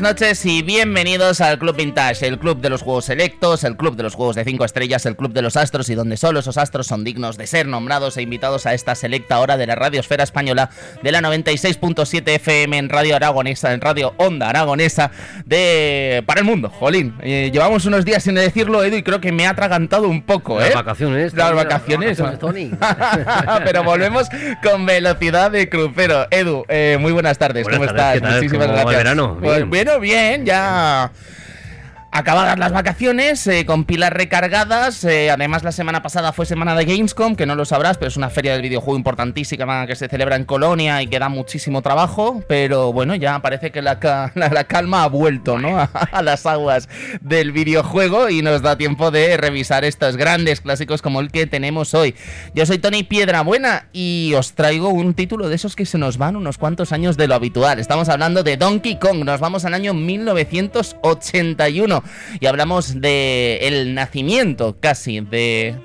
Buenas noches y bienvenidos al Club Vintage, el club de los juegos selectos, el club de los juegos de 5 estrellas, el club de los astros y donde solo esos astros son dignos de ser nombrados e invitados a esta selecta hora de la radiosfera española de la 96.7 FM en Radio Aragonesa, en Radio Onda Aragonesa de para el mundo. Jolín, eh, llevamos unos días sin decirlo, Edu, y creo que me ha atragantado un poco, ¿eh? Las vacaciones. Las vacaciones. Pero volvemos con velocidad de crucero. Edu, eh, muy buenas tardes, ¿cómo estás? Muchísimas gracias. verano? Bueno, bien, ya Acabadas las vacaciones, eh, con pilas recargadas. Eh, además, la semana pasada fue semana de Gamescom, que no lo sabrás, pero es una feria del videojuego importantísima que se celebra en Colonia y que da muchísimo trabajo. Pero bueno, ya parece que la, calma ha vuelto ¿no? a, las aguas del videojuego y nos da tiempo de revisar estos grandes clásicos como el que tenemos hoy. Yo soy Tony Piedra Buena y os traigo un título de esos que se nos van unos cuantos años de lo habitual. Estamos hablando de Donkey Kong, nos vamos al año 1981 y hablamos de el nacimiento casi de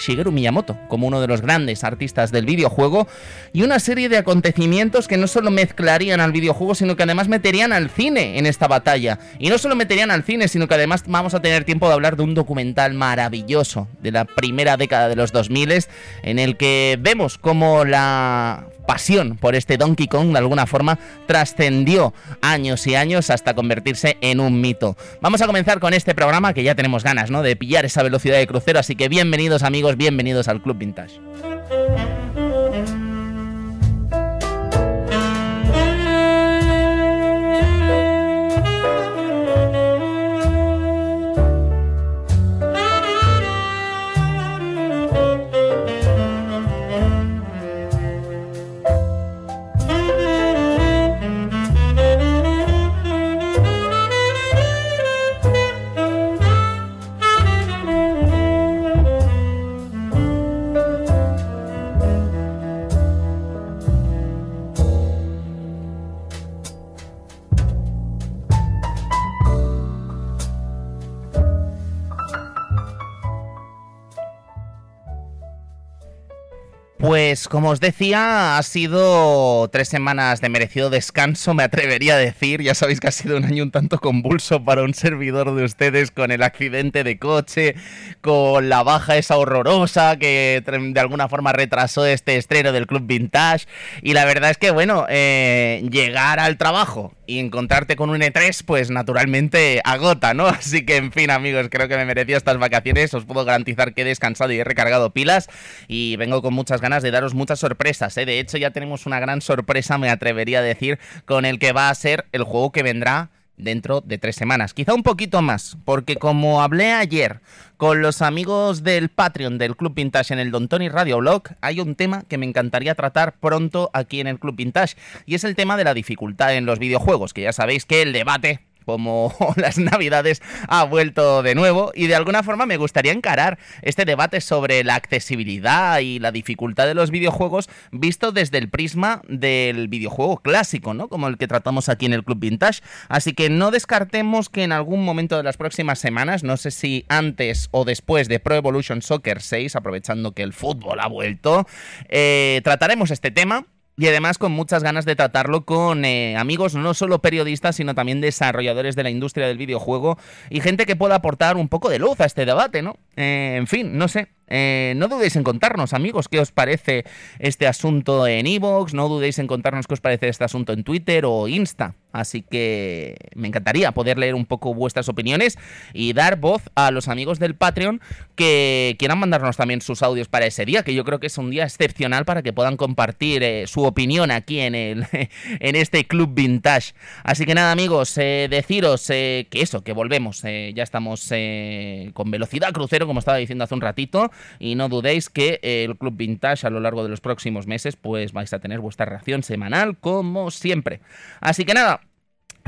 Shigeru Miyamoto como uno de los grandes artistas del videojuego y una serie de acontecimientos que no solo mezclarían al videojuego, sino que además meterían al cine en esta batalla. Y no solo meterían al cine, sino que además vamos a tener tiempo de hablar de un documental maravilloso de la primera década de los 2000 en el que vemos cómo la pasión por este Donkey Kong de alguna forma trascendió años y años hasta convertirse en un mito. Vamos a comenzar con este programa que ya tenemos ganas, ¿no? De pillar esa velocidad de crucero, así que bienvenidos amigos, bienvenidos al Club Vintage. Pues como os decía, ha sido tres semanas de merecido descanso, me atrevería a decir. Ya sabéis que ha sido un año un tanto convulso para un servidor de ustedes con el accidente de coche, con la baja esa horrorosa que de alguna forma retrasó este estreno del Club Vintage. Y la verdad es que, bueno, eh, llegar al trabajo y encontrarte con un E3, pues naturalmente agota, ¿no? Así que, en fin, amigos, creo que me merecía estas vacaciones. Os puedo garantizar que he descansado y he recargado pilas y vengo con muchas ganas de daros muchas sorpresas, ¿eh? De hecho, ya tenemos una gran sorpresa, me atrevería a decir, con el que va a ser el juego que vendrá dentro de tres semanas. Quizá un poquito más, porque como hablé ayer con los amigos del Patreon del Club Vintage en el Don Tony Radio Blog, hay un tema que me encantaría tratar pronto aquí en el Club Vintage, y es el tema de la dificultad en los videojuegos, que ya sabéis que el debate como las navidades ha vuelto de nuevo y de alguna forma me gustaría encarar este debate sobre la accesibilidad y la dificultad de los videojuegos visto desde el prisma del videojuego clásico, ¿no? Como el que tratamos aquí en el Club Vintage. Así que no descartemos que en algún momento de las próximas semanas, no sé si antes o después de Pro Evolution Soccer 6, aprovechando que el fútbol ha vuelto, eh, trataremos este tema y además con muchas ganas de tratarlo con eh, amigos, no solo periodistas, sino también desarrolladores de la industria del videojuego y gente que pueda aportar un poco de luz a este debate, ¿no? Eh, en fin, no sé. Eh, no dudéis en contarnos, amigos, qué os parece este asunto en Evox, no dudéis en contarnos qué os parece este asunto en Twitter o Insta. Así que me encantaría poder leer un poco vuestras opiniones y dar voz a los amigos del Patreon que quieran mandarnos también sus audios para ese día, que yo creo que es un día excepcional para que puedan compartir eh, su opinión aquí en, el, en este Club Vintage. Así que nada amigos, eh, deciros que eso, que volvemos, ya estamos con velocidad crucero, como estaba diciendo hace un ratito, y no dudéis que el Club Vintage a lo largo de los próximos meses pues vais a tener vuestra reacción semanal como siempre. Así que nada,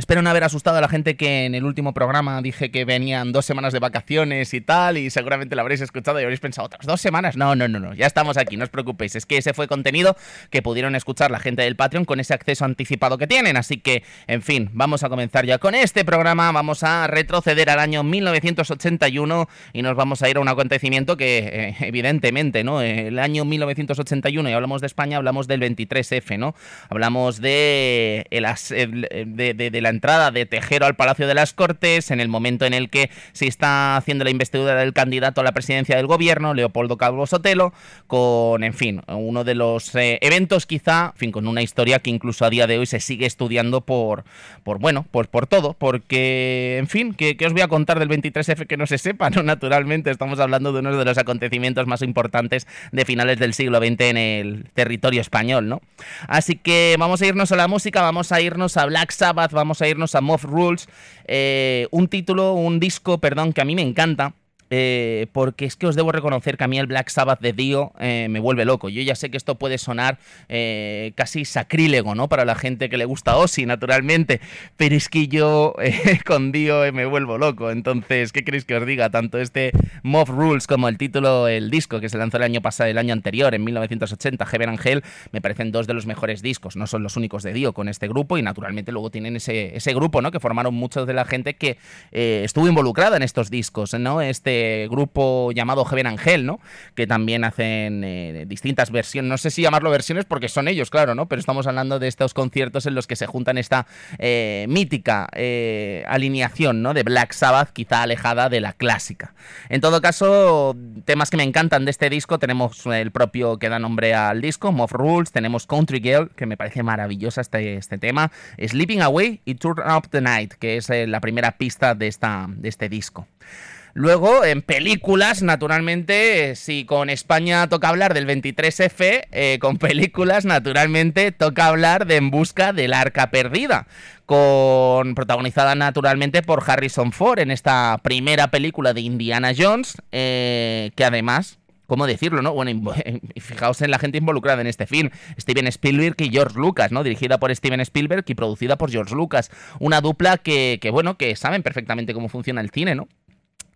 Espero no haber asustado a la gente que en el último programa dije que venían dos semanas de vacaciones y tal, y seguramente lo habréis escuchado y habréis pensado, ¿otras dos semanas? No, no, no, no, ya estamos aquí, no os preocupéis. Es que ese fue contenido que pudieron escuchar la gente del Patreon con ese acceso anticipado que tienen. Así que, en fin, vamos a comenzar ya con este programa. Vamos a retroceder al año 1981 y nos vamos a ir a un acontecimiento que, eh, evidentemente, ¿no? El año 1981, y hablamos de España, hablamos del 23F, ¿no? Hablamos de, el, de, de la entrada de Tejero al Palacio de las Cortes, en el momento en el que se está haciendo la investidura del candidato a la presidencia del gobierno, Leopoldo Calvo Sotelo, con, en fin, uno de los eh, eventos quizá, en fin, con una historia que incluso a día de hoy se sigue estudiando por, por bueno, por, por todo, porque, en fin, ¿qué, os voy a contar del 23F que no se sepa? ¿no? Naturalmente, estamos hablando de uno de los acontecimientos más importantes de finales del siglo XX en el territorio español, ¿no? Así que vamos a irnos a la música, vamos a irnos a Black Sabbath, vamos a irnos a Moth Rules, eh, un título, un disco, perdón, que a mí me encanta. Eh, porque es que os debo reconocer que a mí el Black Sabbath de Dio eh, me vuelve loco. Yo ya sé que esto puede sonar eh, casi sacrílego, ¿no? Para la gente que le gusta Ozzy, naturalmente, pero es que yo con Dio me vuelvo loco. Entonces, ¿qué queréis que os diga? Tanto este Mob Rules como el título, el disco que se lanzó el año pasado, el año anterior, en 1980, Heaven Angel, me parecen dos de los mejores discos. No son los únicos de Dio con este grupo y naturalmente luego tienen ese, ese grupo, ¿no? Que formaron muchos de la gente que estuvo involucrada en estos discos, ¿no? Este grupo llamado Heaven Angel, ¿no? Que también hacen eh, distintas versiones, no sé si llamarlo versiones porque son ellos, claro, ¿no? Pero estamos hablando de estos conciertos en los que se juntan esta eh, mítica eh, alineación, ¿no? De Black Sabbath, quizá alejada de la clásica. En todo caso, temas que me encantan de este disco, tenemos el propio que da nombre al disco, Moth Rules, tenemos Country Girl, que me parece maravillosa este, este tema, Sleeping Away y Turn Up the Night, que es la primera pista de, esta, de este disco. Luego, en películas, naturalmente, si con España toca hablar del 23F, eh, con películas, naturalmente, toca hablar de En Busca del Arca Perdida, con protagonizada naturalmente por Harrison Ford en esta primera película de Indiana Jones, eh, que además ¿cómo decirlo, no? Bueno, fijaos en la gente involucrada en este film. Steven Spielberg y George Lucas, ¿no? Dirigida por Steven Spielberg y producida por George Lucas. Una dupla que, bueno, que saben perfectamente cómo funciona el cine, ¿no?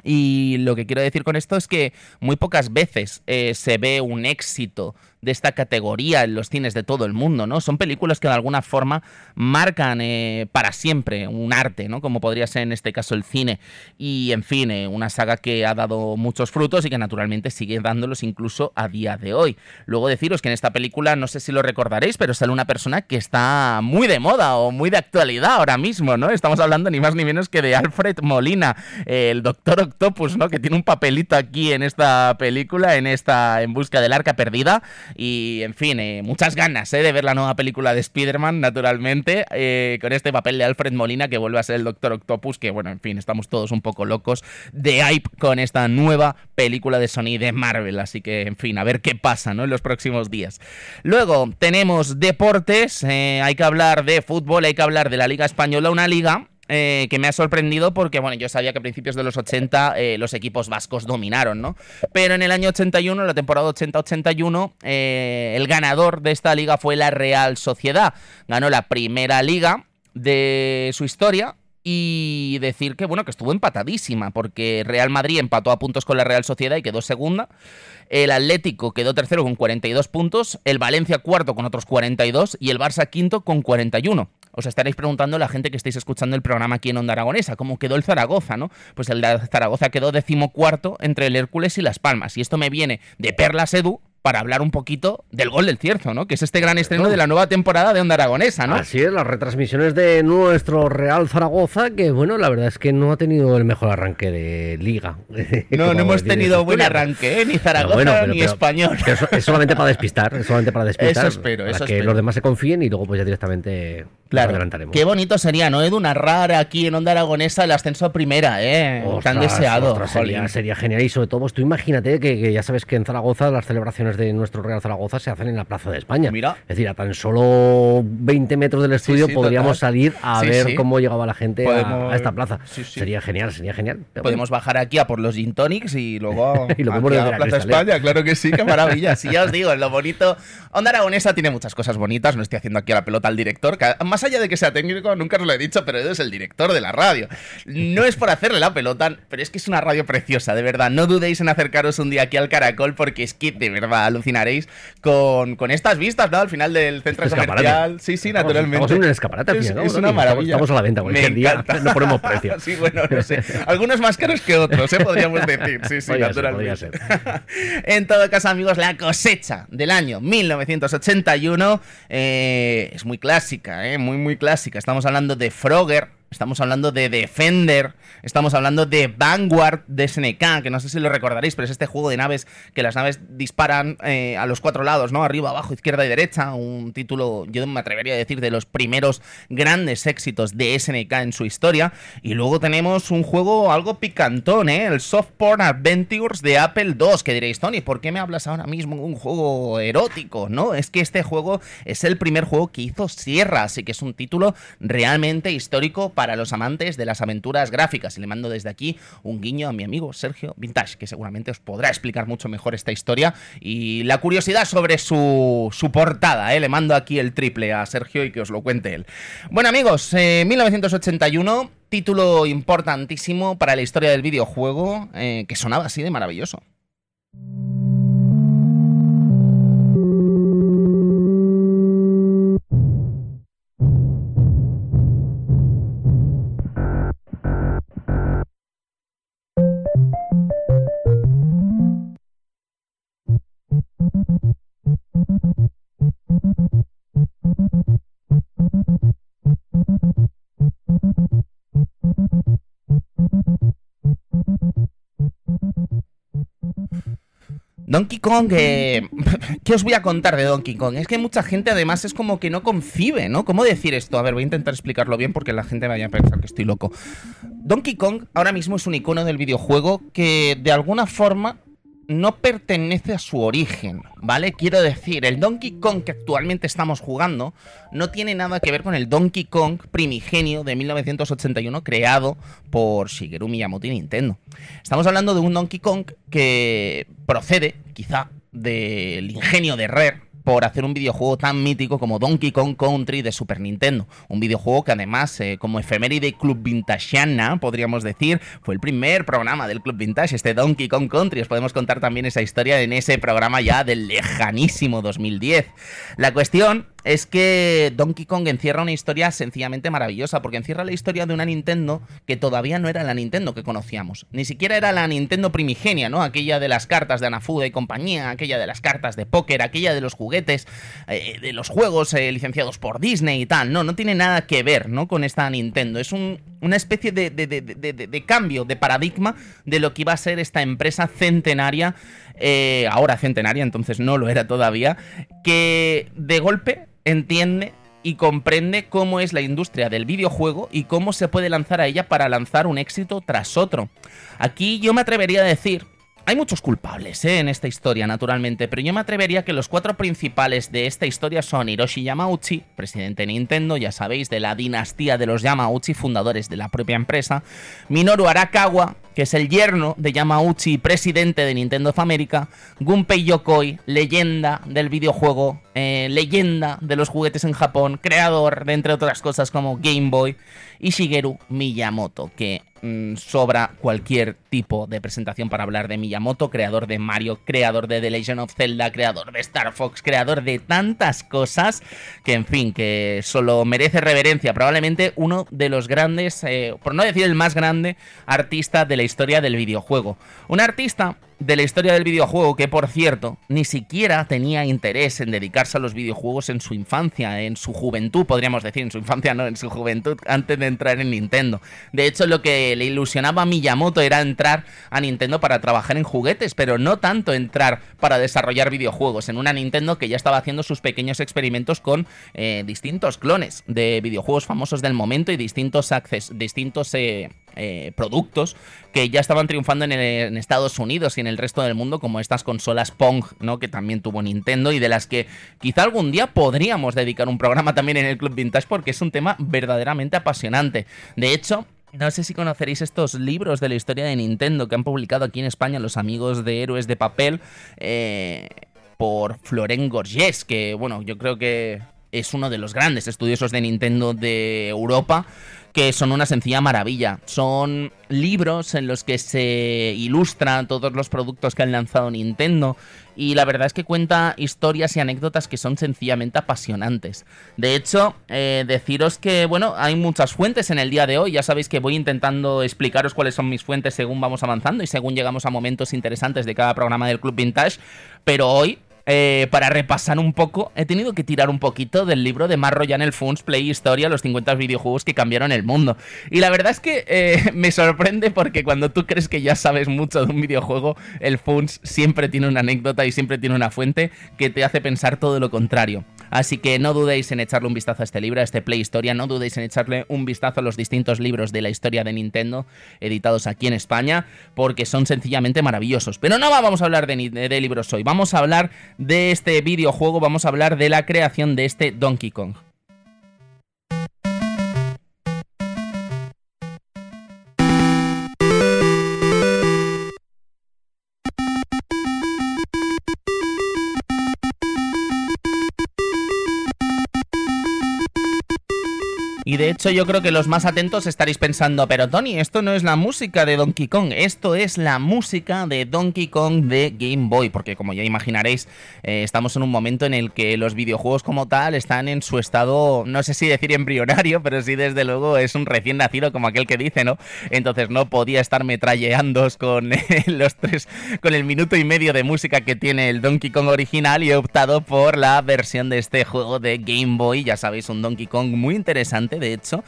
Y lo que quiero decir con esto es que muy pocas veces eh, se ve un éxito de esta categoría en los cines de todo el mundo, ¿no? Son películas que de alguna forma marcan eh, para siempre un arte, ¿no? Como podría ser en este caso el cine. Y en fin, eh, una saga que ha dado muchos frutos y que naturalmente sigue dándolos incluso a día de hoy. Luego deciros que en esta película, no sé si lo recordaréis, pero sale una persona que está muy de moda o muy de actualidad ahora mismo, ¿no? Estamos hablando ni más ni menos que de Alfred Molina, el Doctor Octopus, ¿no? Que tiene un papelito aquí en esta película, en esta En busca del arca perdida. Y, en fin, eh, muchas ganas eh, de ver la nueva película de Spider-Man, naturalmente, eh, con este papel de Alfred Molina que vuelve a ser el Doctor Octopus, que, bueno, en fin, estamos todos un poco locos de hype con esta nueva película de Sony de Marvel. Así que, en fin, a ver qué pasa, ¿no? En los próximos días. Luego tenemos deportes, hay que hablar de fútbol, hay que hablar de la Liga Española, una liga eh, que me ha sorprendido porque, bueno, yo sabía que a principios de los 80 eh, los equipos vascos dominaron, ¿no? Pero en el año 81, en la temporada 80-81, eh, el ganador de esta liga fue la Real Sociedad. Ganó la primera liga de su historia y decir que bueno que estuvo empatadísima porque Real Madrid empató a puntos con la Real Sociedad y quedó segunda el Atlético quedó tercero con 42 puntos el Valencia cuarto con otros 42 y el Barça quinto con 41 os estaréis preguntando la gente que estáis escuchando el programa aquí en Onda Aragonesa, ¿cómo quedó el Zaragoza, no? Pues el Zaragoza quedó decimocuarto entre el Hércules y Las Palmas. Y esto me viene de Perlas Edu, para hablar un poquito del gol del Cierzo, ¿no? Que es este gran estreno de la nueva temporada de Onda Aragonesa, ¿no? Así es, las retransmisiones de nuestro Real Zaragoza, que bueno, la verdad es que no ha tenido el mejor arranque de liga. No, no hemos tenido buen arranque, ¿eh? ni Zaragoza ni español. es solamente para despistar, es solamente para despistar. Eso espero, para que los demás se confíen y luego pues ya directamente claro. adelantaremos. Qué bonito sería, ¿no? Edu, narrar aquí en Onda Aragonesa el ascenso a primera, ¿eh? Tan deseado. sería, sería, genial y sobre todo, pues tú imagínate que, que ya sabes que en Zaragoza las celebraciones de nuestro Real Zaragoza se hacen en la Plaza de España. Mira. Es decir, a tan solo 20 metros del estudio podríamos salir a ver cómo llegaba la gente a, esta plaza. Sería genial, sería genial. Podemos bajar aquí a por los gin tonics y luego y lo a la Plaza de España. Claro que sí, qué maravilla. sí, ya os digo, lo bonito. Onda Aragonesa tiene muchas cosas bonitas. No estoy haciendo aquí a la pelota al director. más allá de que sea técnico, nunca os lo he dicho, pero es el director de la radio. No es por hacerle la pelota, pero es que es una radio preciosa, de verdad. No dudéis en acercaros un día aquí al Caracol porque es que de verdad alucinaréis con, con estas vistas, ¿no? Al final del centro comercial. Sí, sí, naturalmente. Estamos en un escaparate, es, es una maravilla. Estamos a la venta cualquier día. No ponemos precio. sí, bueno, no sé. Algunos más caros que otros, ¿eh? podríamos decir. Sí, sí, naturalmente. Ser, en todo caso, amigos, la cosecha del año 1981 eh, es muy clásica, ¿eh? Muy, muy clásica. Estamos hablando de Frogger, Estamos hablando de Defender, estamos hablando de Vanguard de SNK, que no sé si lo recordaréis, pero es este juego de naves que las naves disparan eh, a los cuatro lados, ¿no? Arriba, abajo, izquierda y derecha. Un título, yo me atrevería a decir, de los primeros grandes éxitos de SNK en su historia. Y luego tenemos un juego algo picantón, ¿eh? El Soft Porn Adventures de Apple II, que diréis, Tony, ¿por qué me hablas ahora mismo de un juego erótico? No, es que este juego es el primer juego que hizo Sierra, así que es un título realmente histórico para los amantes de las aventuras gráficas. Y le mando desde aquí un guiño a mi amigo Sergio Vintage, que seguramente os podrá explicar mucho mejor esta historia y la curiosidad sobre su, su portada. ¿eh? Le mando aquí el triple a Sergio y que os lo cuente él. Bueno amigos, 1981 eh, título importantísimo para la historia del videojuego eh, que sonaba así de maravilloso. Donkey Kong, eh, ¿qué os voy a contar de Donkey Kong? Es que mucha gente además es como que no concibe, ¿no? ¿Cómo decir esto? A ver, voy a intentar explicarlo bien porque la gente vaya a pensar que estoy loco. Donkey Kong ahora mismo es un icono del videojuego que de alguna forma no pertenece a su origen, ¿vale? Quiero decir, el Donkey Kong que actualmente estamos jugando no tiene nada que ver con el Donkey Kong primigenio de 1981 creado por Shigeru Miyamoto y Nintendo. Estamos hablando de un Donkey Kong que procede, quizá, del ingenio de Rare, por hacer un videojuego tan mítico como Donkey Kong Country de Super Nintendo. Un videojuego que además, eh, como efeméride Club Vintageana, podríamos decir, fue el primer programa del Club Vintage, este Donkey Kong Country. Os podemos contar también esa historia en ese programa ya del lejanísimo 2010. La cuestión es que Donkey Kong encierra una historia sencillamente maravillosa, porque encierra la historia de una Nintendo que todavía no era la Nintendo que conocíamos. Ni siquiera era la Nintendo primigenia, ¿no? Aquella de las cartas de Anafuda y compañía, aquella de las cartas de póker, aquella de los juguetes, eh, de los juegos eh, licenciados por Disney y tal. No, no tiene nada que ver, ¿no? Con esta Nintendo. Es una especie de, de, cambio de paradigma de lo que iba a ser esta empresa centenaria, eh, ahora centenaria, entonces no lo era todavía, que de golpe entiende y comprende cómo es la industria del videojuego y cómo se puede lanzar a ella para lanzar un éxito tras otro. Aquí yo me atrevería a decir hay muchos culpables ¿eh? en esta historia, naturalmente, pero yo me atrevería que los cuatro principales de esta historia son Hiroshi Yamauchi, presidente de Nintendo, ya sabéis, de la dinastía de los Yamauchi, fundadores de la propia empresa, Minoru Arakawa, que es el yerno de Yamauchi, presidente de Nintendo of America, Gunpei Yokoi, leyenda del videojuego, eh, leyenda de los juguetes en Japón, creador de entre otras cosas como Game Boy, y Shigeru Miyamoto, que mm, sobra cualquier tipo de presentación para hablar de Miyamoto, creador de Mario, creador de The Legend of Zelda, creador de Star Fox, creador de tantas cosas que, en fin, que solo merece reverencia. Probablemente uno de los grandes, eh, por no decir el más grande, artista de la historia del videojuego. Un artista de la historia del videojuego, que por cierto, ni siquiera tenía interés en dedicarse a los videojuegos en su infancia, en su juventud, podríamos decir, en su infancia no, en su juventud, antes de entrar en Nintendo. De hecho, lo que le ilusionaba a Miyamoto era entrar a Nintendo para trabajar en juguetes, pero no tanto entrar para desarrollar videojuegos, en una Nintendo que ya estaba haciendo sus pequeños experimentos con eh, distintos clones de videojuegos famosos del momento y distintos, access, distintos eh, eh, productos que ya estaban triunfando en, Estados Unidos y en el resto del mundo, como estas consolas Pong, ¿no? Que también tuvo Nintendo y de las que quizá algún día podríamos dedicar un programa también en el Club Vintage porque es un tema verdaderamente apasionante. De hecho, no sé si conoceréis estos libros de la historia de Nintendo que han publicado aquí en España los amigos de Héroes de Papel eh, por Florent Gorges, que bueno, yo creo que es uno de los grandes estudiosos de Nintendo de Europa que son una sencilla maravilla. Son libros en los que se ilustran todos los productos que han lanzado Nintendo y la verdad es que cuenta historias y anécdotas que son sencillamente apasionantes. De hecho, eh, deciros que, bueno, hay muchas fuentes en el día de hoy. Ya sabéis que voy intentando explicaros cuáles son mis fuentes según vamos avanzando y según llegamos a momentos interesantes de cada programa del Club Vintage. Pero hoy eh, para repasar un poco, he tenido que tirar un poquito del libro de Marro el Funs Play Historia, los 50 videojuegos que cambiaron el mundo. Y la verdad es que eh, me sorprende porque cuando tú crees que ya sabes mucho de un videojuego, el Funs siempre tiene una anécdota y siempre tiene una fuente que te hace pensar todo lo contrario. Así que no dudéis en echarle un vistazo a este libro, a este Play Historia, no dudéis en echarle un vistazo a los distintos libros de la historia de Nintendo editados aquí en España, porque son sencillamente maravillosos. Pero no vamos a hablar de, de libros hoy, vamos a hablar de este videojuego, vamos a hablar de la creación de este Donkey Kong. De hecho yo creo que los más atentos estaréis pensando, pero Tony, esto no es la música de Donkey Kong, esto es la música de Donkey Kong de Game Boy, porque como ya imaginaréis, eh, estamos en un momento en el que los videojuegos como tal están en su estado, no sé si decir embrionario, pero sí desde luego es un recién nacido como aquel que dice, ¿no? Entonces no podía estar metralleando con los tres, con el minuto y medio de música que tiene el Donkey Kong original y he optado por la versión de este juego de Game Boy, ya sabéis, un Donkey Kong muy interesante hecho,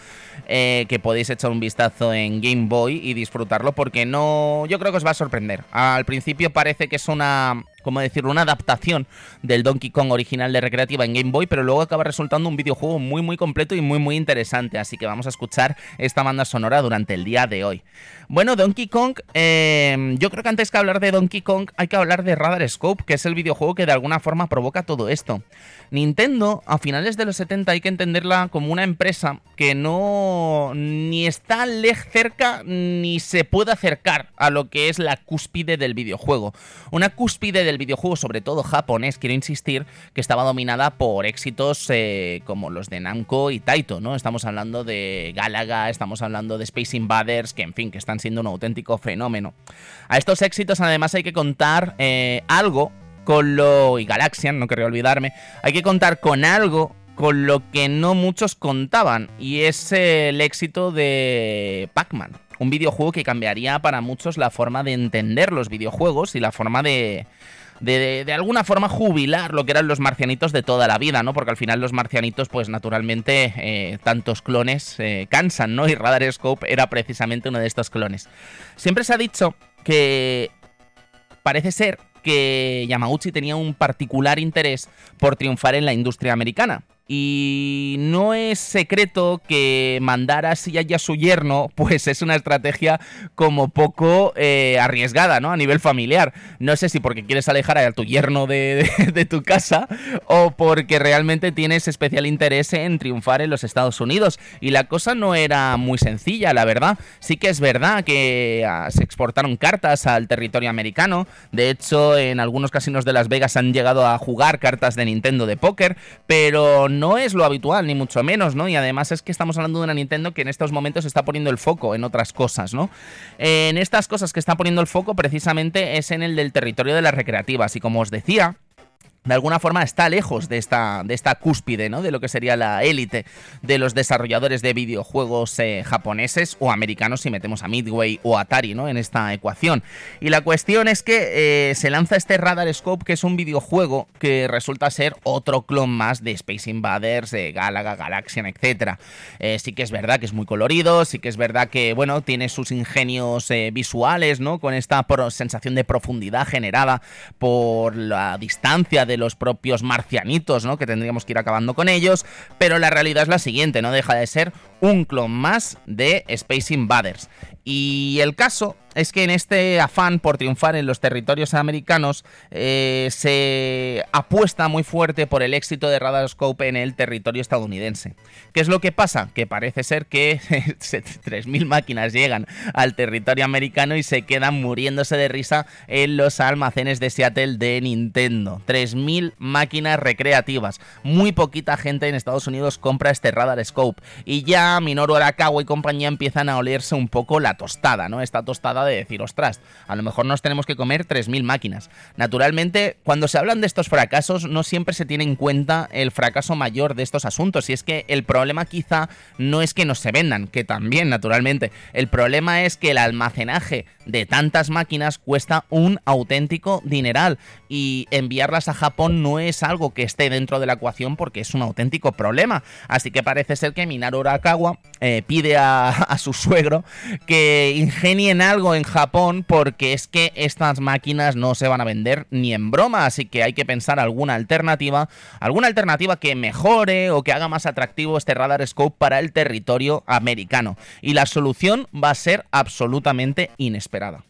eh, que podéis echar un vistazo en Game Boy y disfrutarlo porque no, yo creo que os va a sorprender. Al principio parece que es una como decirlo, una adaptación del Donkey Kong original de recreativa en Game Boy, pero luego acaba resultando un videojuego muy muy completo y muy muy interesante, así que vamos a escuchar esta banda sonora durante el día de hoy. Bueno, Donkey Kong, eh, yo creo que antes que hablar de Donkey Kong hay que hablar de Radar Scope, que es el videojuego que de alguna forma provoca todo esto. Nintendo, a finales de los 70 hay que entenderla como una empresa que no ni está cerca ni se puede acercar a lo que es la cúspide del videojuego. Una cúspide del videojuego, sobre todo japonés, quiero insistir, que estaba dominada por éxitos eh, como los de Namco y Taito, ¿no? Estamos hablando de Galaga, estamos hablando de Space Invaders, que en fin, que están siendo un auténtico fenómeno. A estos éxitos además hay que contar eh, algo con lo... y Galaxian, no quería olvidarme, hay que contar con algo con lo que no muchos contaban, y es el éxito de Pac-Man. Un videojuego que cambiaría para muchos la forma de entender los videojuegos y la forma de, de, de, alguna forma jubilar lo que eran los marcianitos de toda la vida, ¿no? Porque al final los marcianitos, pues naturalmente, eh, tantos clones eh, cansan, ¿no? Y Radar Scope era precisamente uno de estos clones. Siempre se ha dicho que parece ser que Yamauchi tenía un particular interés por triunfar en la industria americana. Y no es secreto que mandar así a su yerno, pues es una estrategia como poco eh, arriesgada, ¿no? A nivel familiar. No sé si porque quieres alejar a tu yerno de, tu casa o porque realmente tienes especial interés en triunfar en los Estados Unidos. Y la cosa no era muy sencilla, la verdad. Sí que es verdad que ah, se exportaron cartas al territorio americano. De hecho, en algunos casinos de Las Vegas han llegado a jugar cartas de Nintendo de póker, pero es lo habitual, ni mucho menos, ¿no? Y además es que estamos hablando de una Nintendo que en estos momentos está poniendo el foco en otras cosas, ¿no? En estas cosas que está poniendo el foco precisamente es en el del territorio de las recreativas. Y como os decía, de alguna forma está lejos de esta, de esta cúspide, ¿no? De lo que sería la élite de los desarrolladores de videojuegos eh, japoneses o americanos si metemos a Midway o Atari, ¿no? En esta ecuación. Y la cuestión es que eh, se lanza este Radar Scope, que es un videojuego que resulta ser otro clon más de Space Invaders, de Galaga, Galaxian, etc. Eh, sí que es verdad que es muy colorido, sí que es verdad que, bueno, tiene sus ingenios visuales, ¿no? Con esta sensación de profundidad generada por la distancia de los propios marcianitos, ¿no? Que tendríamos que ir acabando con ellos, pero la realidad es la siguiente, no deja de ser un clon más de Space Invaders. Y el caso es que en este afán por triunfar en los territorios americanos eh, se apuesta muy fuerte por el éxito de Radarscope en el territorio estadounidense. ¿Qué es lo que pasa? Que parece ser que 3.000 máquinas llegan al territorio americano y se quedan muriéndose de risa en los almacenes de Seattle de Nintendo. 3.000 máquinas recreativas. Muy poquita gente en Estados Unidos compra este Radarscope. Y ya Minoru Arakawa y compañía empiezan a olerse un poco la tostada, ¿no? Esta tostada de decir, ostras, a lo mejor nos tenemos que comer 3.000 máquinas. Naturalmente, cuando se hablan de estos fracasos, no siempre se tiene en cuenta el fracaso mayor de estos asuntos. Y es que el problema quizá no es que no se vendan, que también, naturalmente. El problema es que el almacenaje de tantas máquinas cuesta un auténtico dineral. Y enviarlas a Japón no es algo que esté dentro de la ecuación porque es un auténtico problema. Así que parece ser que Minaru Arakawa eh, pide a, a su suegro que ingenien algo en Japón porque es que estas máquinas no se van a vender ni en broma, así que hay que pensar alguna alternativa, alguna alternativa que mejore o que haga más atractivo este radar scope para el territorio americano. Y la solución va a ser absolutamente inesperada.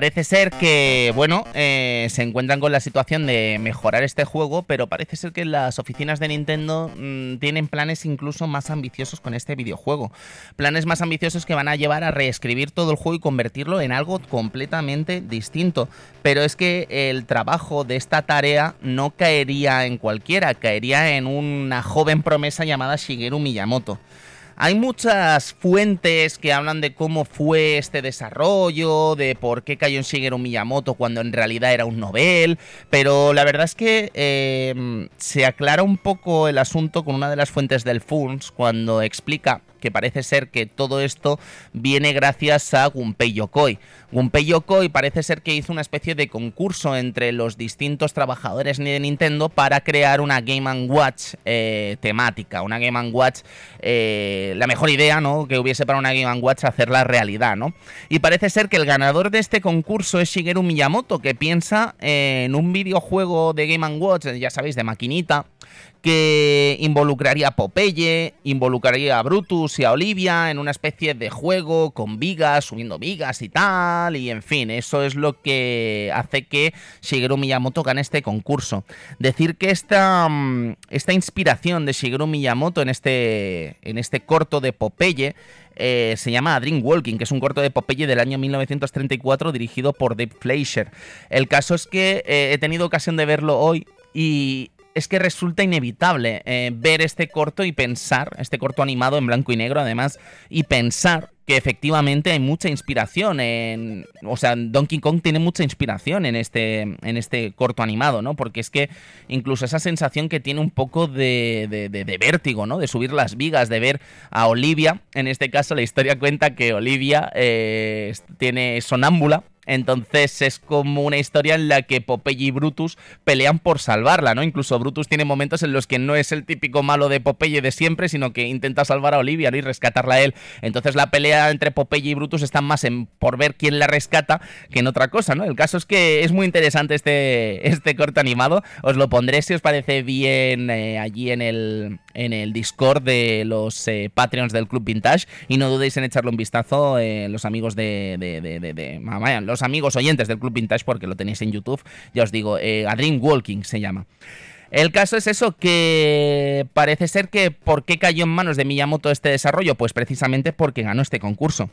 Parece ser que, bueno, eh, se encuentran con la situación de mejorar este juego, pero parece ser que las oficinas de Nintendo mm, tienen planes incluso más ambiciosos con este videojuego. Planes más ambiciosos que van a llevar a reescribir todo el juego y convertirlo en algo completamente distinto. Pero es que el trabajo de esta tarea no caería en cualquiera, caería en una joven promesa llamada Shigeru Miyamoto. Hay muchas fuentes que hablan de cómo fue este desarrollo, de por qué cayó en Shigeru Miyamoto cuando en realidad era un novel, pero la verdad es que eh, se aclara un poco el asunto con una de las fuentes del FUNS cuando explica que parece ser que todo esto viene gracias a Gunpei Yokoi. Gunpei Yokoi parece ser que hizo una especie de concurso entre los distintos trabajadores de Nintendo para crear una Game Watch eh, temática, una Game Watch, eh, la mejor idea, ¿no? Que hubiese para una Game Watch hacerla realidad, ¿no? Y parece ser que el ganador de este concurso es Shigeru Miyamoto, que piensa en un videojuego de Game Watch, ya sabéis, de maquinita, que involucraría a Popeye, involucraría a Brutus y a Olivia en una especie de juego con vigas, subiendo vigas y tal, y en fin, eso es lo que hace que Shigeru Miyamoto gane este concurso. Decir que esta, mm, esta inspiración de Shigeru Miyamoto en este, en este corto de Popeye eh, se llama Dream Walking, que es un corto de Popeye del año 1934 dirigido por Dave Fleischer. El caso es que eh, he tenido ocasión de verlo hoy y es que resulta inevitable eh, ver este corto y pensar, este corto animado en blanco y negro además, y pensar que efectivamente hay mucha inspiración en. O sea, Donkey Kong tiene mucha inspiración en este, en este corto animado, ¿no? Porque es que incluso esa sensación que tiene un poco de, de, vértigo, ¿no? De subir las vigas, de ver a Olivia. En este caso, la historia cuenta que Olivia eh, tiene sonámbula entonces es como una historia en la que Popeye y Brutus pelean por salvarla, ¿no? Incluso Brutus tiene momentos en los que no es el típico malo de Popeye de siempre, sino que intenta salvar a Olivia y rescatarla a él. Entonces la pelea entre Popeye y Brutus está más en por ver quién la rescata que en otra cosa, ¿no? El caso es que es muy interesante este, este corto animado. Os lo pondré si os parece bien eh, allí en el, en el Discord de los eh, Patreons del Club Vintage y no dudéis en echarle un vistazo eh, los amigos de, de, de, de, los amigos oyentes del Club Vintage porque lo tenéis en YouTube, ya os digo, eh, a Dream Walking se llama. El caso es eso, que parece ser que ¿por qué cayó en manos de Miyamoto este desarrollo? Pues precisamente porque ganó este concurso.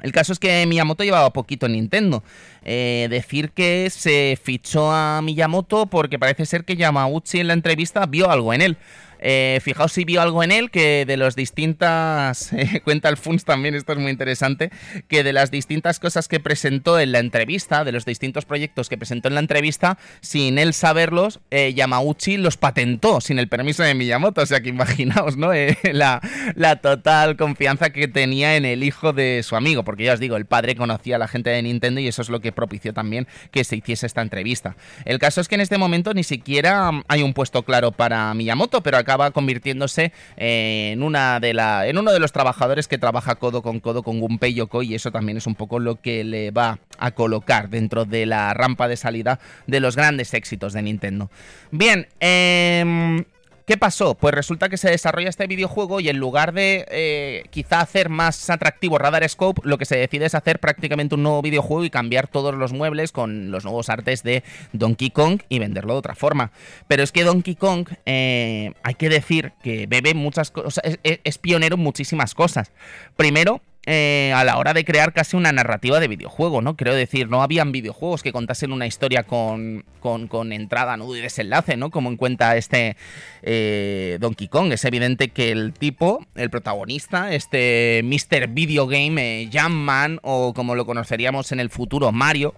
El caso es que Miyamoto llevaba poquito en Nintendo. Eh, decir que se fichó a Miyamoto porque parece ser que Yamauchi en la entrevista vio algo en él. Eh, fijaos si vio algo en él que de las distintas, eh, cuenta el FUNS también, esto es muy interesante, que de las distintas cosas que presentó en la entrevista, de los distintos proyectos que presentó en la entrevista, sin él saberlos, eh, Yamauchi los patentó sin el permiso de Miyamoto. O sea que imaginaos, ¿no? la, la total confianza que tenía en el hijo de su amigo, porque ya os digo, el padre conocía a la gente de Nintendo y eso es lo que propició también que se hiciese esta entrevista. El caso es que en este momento ni siquiera hay un puesto claro para Miyamoto, pero acaba convirtiéndose en, una de la, en uno de los trabajadores que trabaja codo con codo con Gunpei Yokoi y eso también es un poco lo que le va a colocar dentro de la rampa de salida de los grandes éxitos de Nintendo. Bien, eh, ¿Qué pasó? Pues resulta que se desarrolla este videojuego y en lugar de eh, quizá hacer más atractivo Radar Scope, lo que se decide es hacer prácticamente un nuevo videojuego y cambiar todos los muebles con los nuevos artes de Donkey Kong y venderlo de otra forma. Pero es que Donkey Kong, eh, hay que decir que bebe muchas cosas, es pionero en muchísimas cosas. Primero, eh, a la hora de crear casi una narrativa de videojuego, ¿no? Creo decir, no habían videojuegos que contasen una historia con, con, entrada, nudo y desenlace, ¿no? Como en cuenta este eh, Donkey Kong. Es evidente que el tipo, el protagonista, este Mr. Video Game, eh, Jamman, o como lo conoceríamos en el futuro, Mario,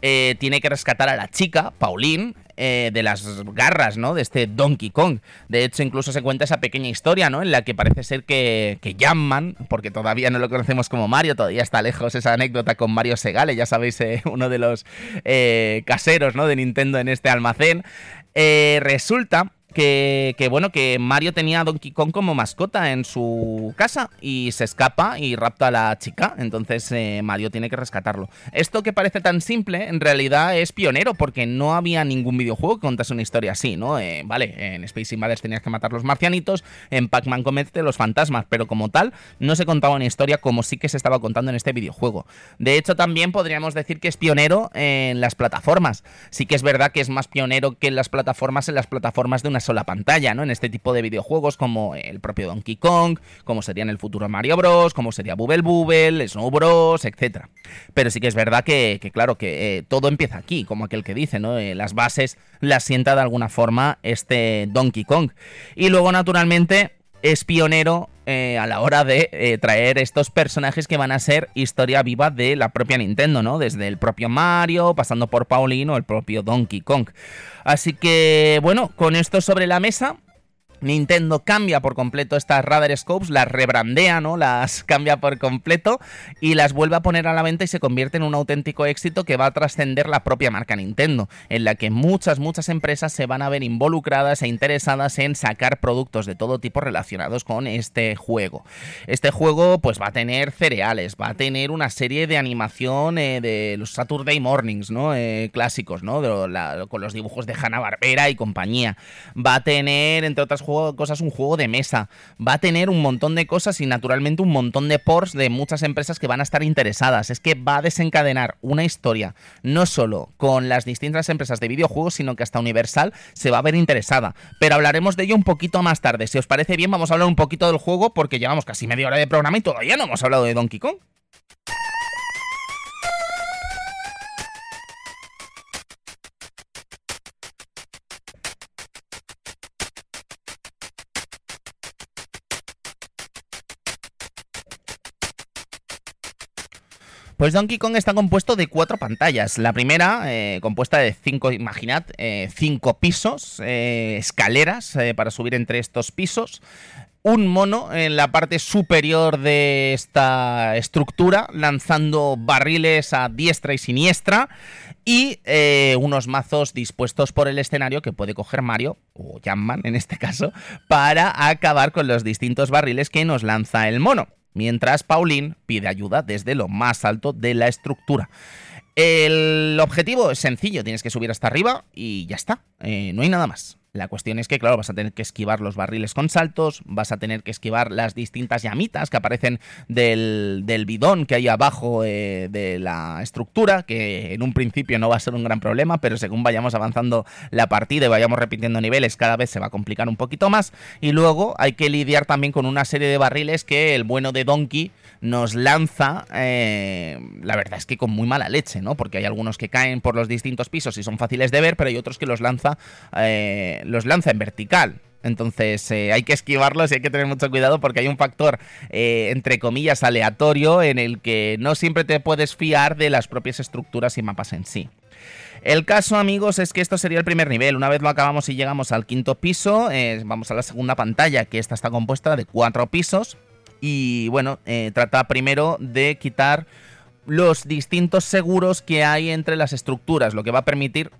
tiene que rescatar a la chica, Pauline, eh, de las garras, ¿no? De este Donkey Kong. De hecho, incluso se cuenta esa pequeña historia, ¿no? En la que parece ser que, que Jamman, porque todavía no lo conocemos como Mario, todavía está lejos esa anécdota con Mario Segale, ya sabéis, eh, uno de los caseros, ¿no? De Nintendo en este almacén. resulta que, bueno, que Mario tenía a Donkey Kong como mascota en su casa y se escapa y rapta a la chica. Entonces eh, Mario tiene que rescatarlo. Esto que parece tan simple, en realidad es pionero porque no había ningún videojuego que contase una historia así, ¿no? Eh, vale, en Space Invaders tenías que matar los marcianitos, en Pac-Man comete los fantasmas, pero como tal, no se contaba una historia como sí que se estaba contando en este videojuego. De hecho, también podríamos decir que es pionero en las plataformas. Sí que es verdad que es más pionero que en las plataformas en las plataformas de una sola pantalla, ¿no? En este tipo de videojuegos como el propio Donkey Kong, como sería en el futuro Mario Bros, como sería Bubble Bubble, Snow Bros, etc. Pero sí que es verdad que, claro, que eh, todo empieza aquí, como aquel que dice, ¿no? Eh, las bases las sienta de alguna forma este Donkey Kong. Y luego, naturalmente, es pionero eh, a la hora de traer estos personajes que van a ser historia viva de la propia Nintendo, ¿no? Desde el propio Mario, pasando por Pauline o el propio Donkey Kong. Así que, bueno, con esto sobre la mesa, Nintendo cambia por completo estas Radar Scopes, las rebrandea, ¿no? Las cambia por completo y las vuelve a poner a la venta y se convierte en un auténtico éxito que va a trascender la propia marca Nintendo, en la que muchas, muchas empresas se van a ver involucradas e interesadas en sacar productos de todo tipo relacionados con este juego. Este juego, pues va a tener cereales, va a tener una serie de animación eh, de los Saturday Mornings, ¿no? Eh, clásicos, ¿no? con los dibujos de Hanna-Barbera y compañía. Va a tener, entre otras cosas un juego de mesa. Va a tener un montón de cosas y naturalmente un montón de ports de muchas empresas que van a estar interesadas. Es que va a desencadenar una historia no solo con las distintas empresas de videojuegos, sino que hasta Universal se va a ver interesada. Pero hablaremos de ello un poquito más tarde. Si os parece bien, vamos a hablar un poquito del juego porque llevamos casi media hora de programa y todavía no hemos hablado de Donkey Kong. Pues Donkey Kong está compuesto de cuatro pantallas. La primera, eh, compuesta de cinco, imaginad, eh, cinco pisos, eh, escaleras para subir entre estos pisos. Un mono en la parte superior de esta estructura, lanzando barriles a diestra y siniestra. Y unos mazos dispuestos por el escenario que puede coger Mario, o Jamman en este caso, para acabar con los distintos barriles que nos lanza el mono mientras Pauline pide ayuda desde lo más alto de la estructura. El objetivo es sencillo, tienes que subir hasta arriba y ya está, eh, no hay nada más. La cuestión es que, claro, vas a tener que esquivar los barriles con saltos, vas a tener que esquivar las distintas llamitas que aparecen del, bidón que hay abajo eh, de la estructura, que en un principio no va a ser un gran problema, pero según vayamos avanzando la partida y vayamos repitiendo niveles, cada vez se va a complicar un poquito más. Y luego hay que lidiar también con una serie de barriles que el bueno de Donkey nos lanza, eh, la verdad es que con muy mala leche, ¿no? Porque hay algunos que caen por los distintos pisos y son fáciles de ver, pero hay otros que los lanza, eh, los lanza en vertical. Entonces eh, hay que esquivarlos y hay que tener mucho cuidado porque hay un factor, entre comillas, aleatorio en el que no siempre te puedes fiar de las propias estructuras y mapas en sí. El caso, amigos, es que esto sería el primer nivel. Una vez lo acabamos y llegamos al quinto piso, vamos a la segunda pantalla, que esta está compuesta de cuatro pisos. Y bueno, eh, trata primero de quitar los distintos seguros que hay entre las estructuras, lo que va a permitir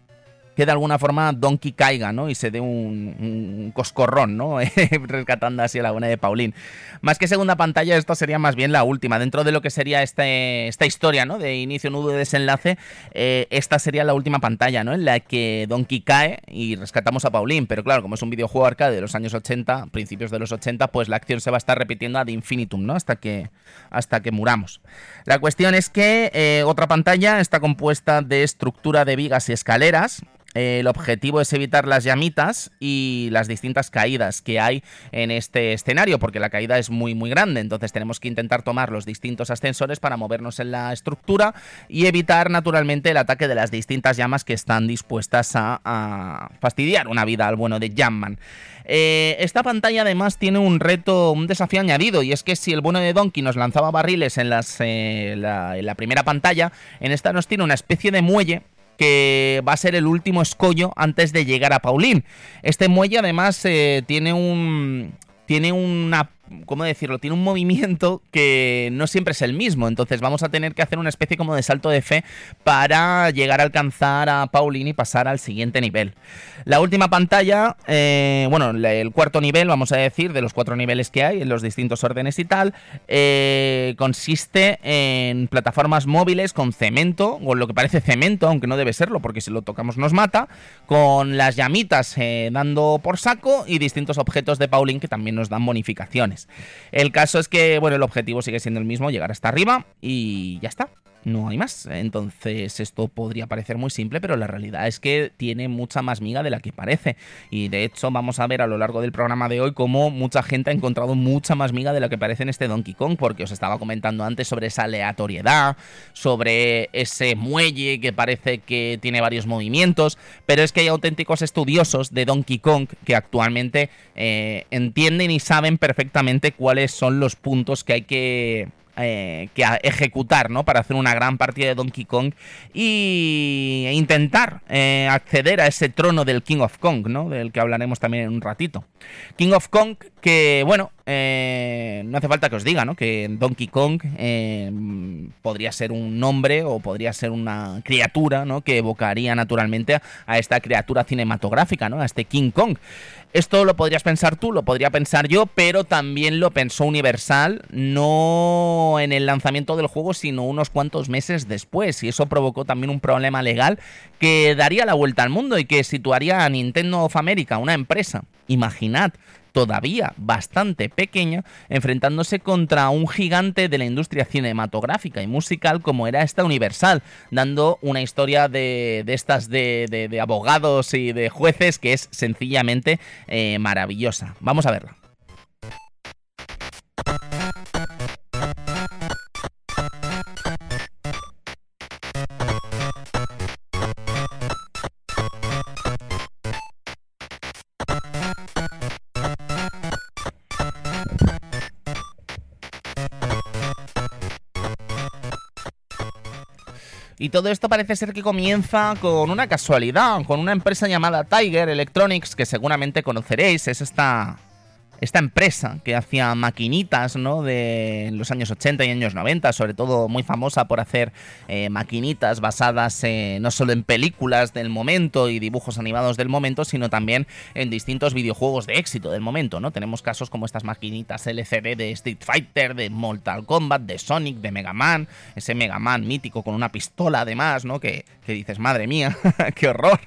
que de alguna forma Donkey caiga, ¿no? Y se dé un, coscorrón, ¿no? Rescatando así a la buena de Paulín. Más que segunda pantalla, esto sería más bien la última. Dentro de lo que sería este, esta historia, ¿no? De inicio, nudo y desenlace, eh, esta sería la última pantalla, ¿no? En la que Donkey cae y rescatamos a Paulín. Pero claro, como es un videojuego arcade de los años 80, principios de los 80, pues la acción se va a estar repitiendo ad infinitum, ¿no? Hasta que, hasta que muramos. La cuestión es que eh, otra pantalla está compuesta de estructura de vigas y escaleras el objetivo es evitar las llamitas y las distintas caídas que hay en este escenario, porque la caída es muy muy grande, entonces tenemos que intentar tomar los distintos ascensores para movernos en la estructura y evitar naturalmente el ataque de las distintas llamas que están dispuestas a, fastidiar una vida al bueno de Jamman. Eh, esta pantalla además tiene un reto, un desafío añadido, y es que si el bueno de Donkey nos lanzaba barriles en, las, eh, en la primera pantalla, en esta nos tiene una especie de muelle que va a ser el último escollo antes de llegar a Paulín. Este muelle además eh, tiene un tiene una ¿cómo decirlo? Tiene un movimiento que no siempre es el mismo, entonces vamos a tener que hacer una especie como de salto de fe para llegar a alcanzar a Pauline y pasar al siguiente nivel. La última pantalla, eh, bueno, el cuarto nivel, vamos a decir, de los cuatro niveles que hay en los distintos órdenes y tal, eh, consiste en plataformas móviles con cemento, o lo que parece cemento, aunque no debe serlo, porque si lo tocamos nos mata, con las llamitas eh, dando por saco y distintos objetos de Pauline que también nos dan bonificaciones. El caso es que, bueno, el objetivo sigue siendo el mismo, llegar hasta arriba y ya está no hay más. Entonces esto podría parecer muy simple, pero la realidad es que tiene mucha más miga de la que parece. Y de hecho vamos a ver a lo largo del programa de hoy cómo mucha gente ha encontrado mucha más miga de la que parece en este Donkey Kong, porque os estaba comentando antes sobre esa aleatoriedad, sobre ese muelle que parece que tiene varios movimientos, pero es que hay auténticos estudiosos de Donkey Kong que actualmente eh, entienden y saben perfectamente cuáles son los puntos que hay que eh, que ejecutar, ¿no? Para hacer una gran partida de Donkey Kong y e intentar eh, acceder a ese trono del King of Kong, ¿no? Del que hablaremos también en un ratito. King of Kong, que bueno, eh, no hace falta que os diga, ¿no? Que Donkey Kong podría ser un nombre o podría ser una criatura, ¿no? Que evocaría naturalmente a esta criatura cinematográfica, ¿no? A este King Kong. Esto lo podrías pensar tú, lo podría pensar yo, pero también lo pensó Universal, no en el lanzamiento del juego, sino unos cuantos meses después. Y eso provocó también un problema legal que daría la vuelta al mundo y que situaría a Nintendo of America, una empresa, imaginad, todavía bastante pequeña, enfrentándose contra un gigante de la industria cinematográfica y musical como era esta Universal, dando una historia de, estas de, abogados y de jueces que es sencillamente eh, maravillosa. Vamos a verla. Y todo esto parece ser que comienza con una casualidad, con una empresa llamada Tiger Electronics, que seguramente conoceréis, es esta esta empresa que hacía maquinitas, ¿no? De los años 80 y años 90, sobre todo muy famosa por hacer eh, maquinitas basadas no solo en películas del momento y dibujos animados del momento, sino también en distintos videojuegos de éxito del momento, ¿no? Tenemos casos como estas maquinitas LCD de Street Fighter, de Mortal Kombat, de Sonic, de Mega Man, ese Mega Man mítico con una pistola además, ¿no? Que, que dices, madre mía, qué horror.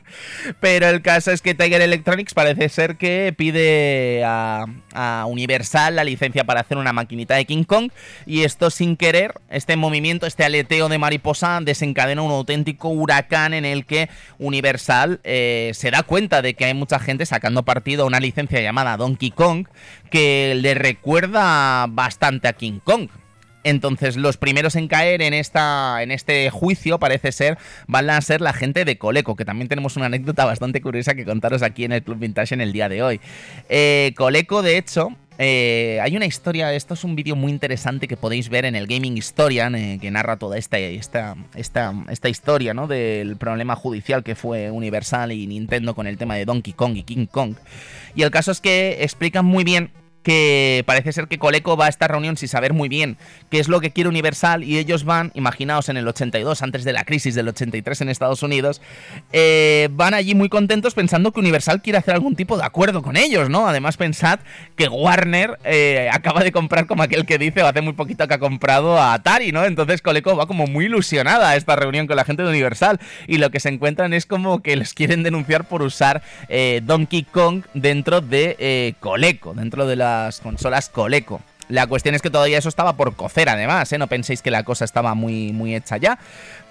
Pero el caso es que Tiger Electronics parece ser que pide a, a Universal la licencia para hacer una maquinita de King Kong y esto sin querer, este movimiento, este aleteo de mariposa desencadena un auténtico huracán en el que Universal eh, se da cuenta de que hay mucha gente sacando partido a una licencia llamada Donkey Kong que le recuerda bastante a King Kong. Entonces, los primeros en caer en, esta, en este juicio parece ser van a ser la gente de Coleco, que también tenemos una anécdota bastante curiosa que contaros aquí en el Club Vintage en el día de hoy. Eh, Coleco, de hecho, eh, hay una historia, esto es un vídeo muy interesante que podéis ver en el Gaming Historian, eh, que narra toda esta, esta, esta, esta historia ¿no? del problema judicial que fue Universal y Nintendo con el tema de Donkey Kong y King Kong. Y el caso es que explican muy bien que parece ser que Coleco va a esta reunión sin saber muy bien qué es lo que quiere Universal y ellos van, imaginaos en el 82, antes de la crisis del 83 en Estados Unidos, eh, van allí muy contentos pensando que Universal quiere hacer algún tipo de acuerdo con ellos, ¿no? Además pensad que Warner eh, acaba de comprar como aquel que dice, o hace muy poquito que ha comprado a Atari, ¿no? Entonces Coleco va como muy ilusionada a esta reunión con la gente de Universal y lo que se encuentran es como que les quieren denunciar por usar eh, Donkey Kong dentro de Coleco, dentro de la consolas Coleco. La cuestión es que todavía eso estaba por cocer, además, ¿eh? No penséis que la cosa estaba muy, muy hecha ya.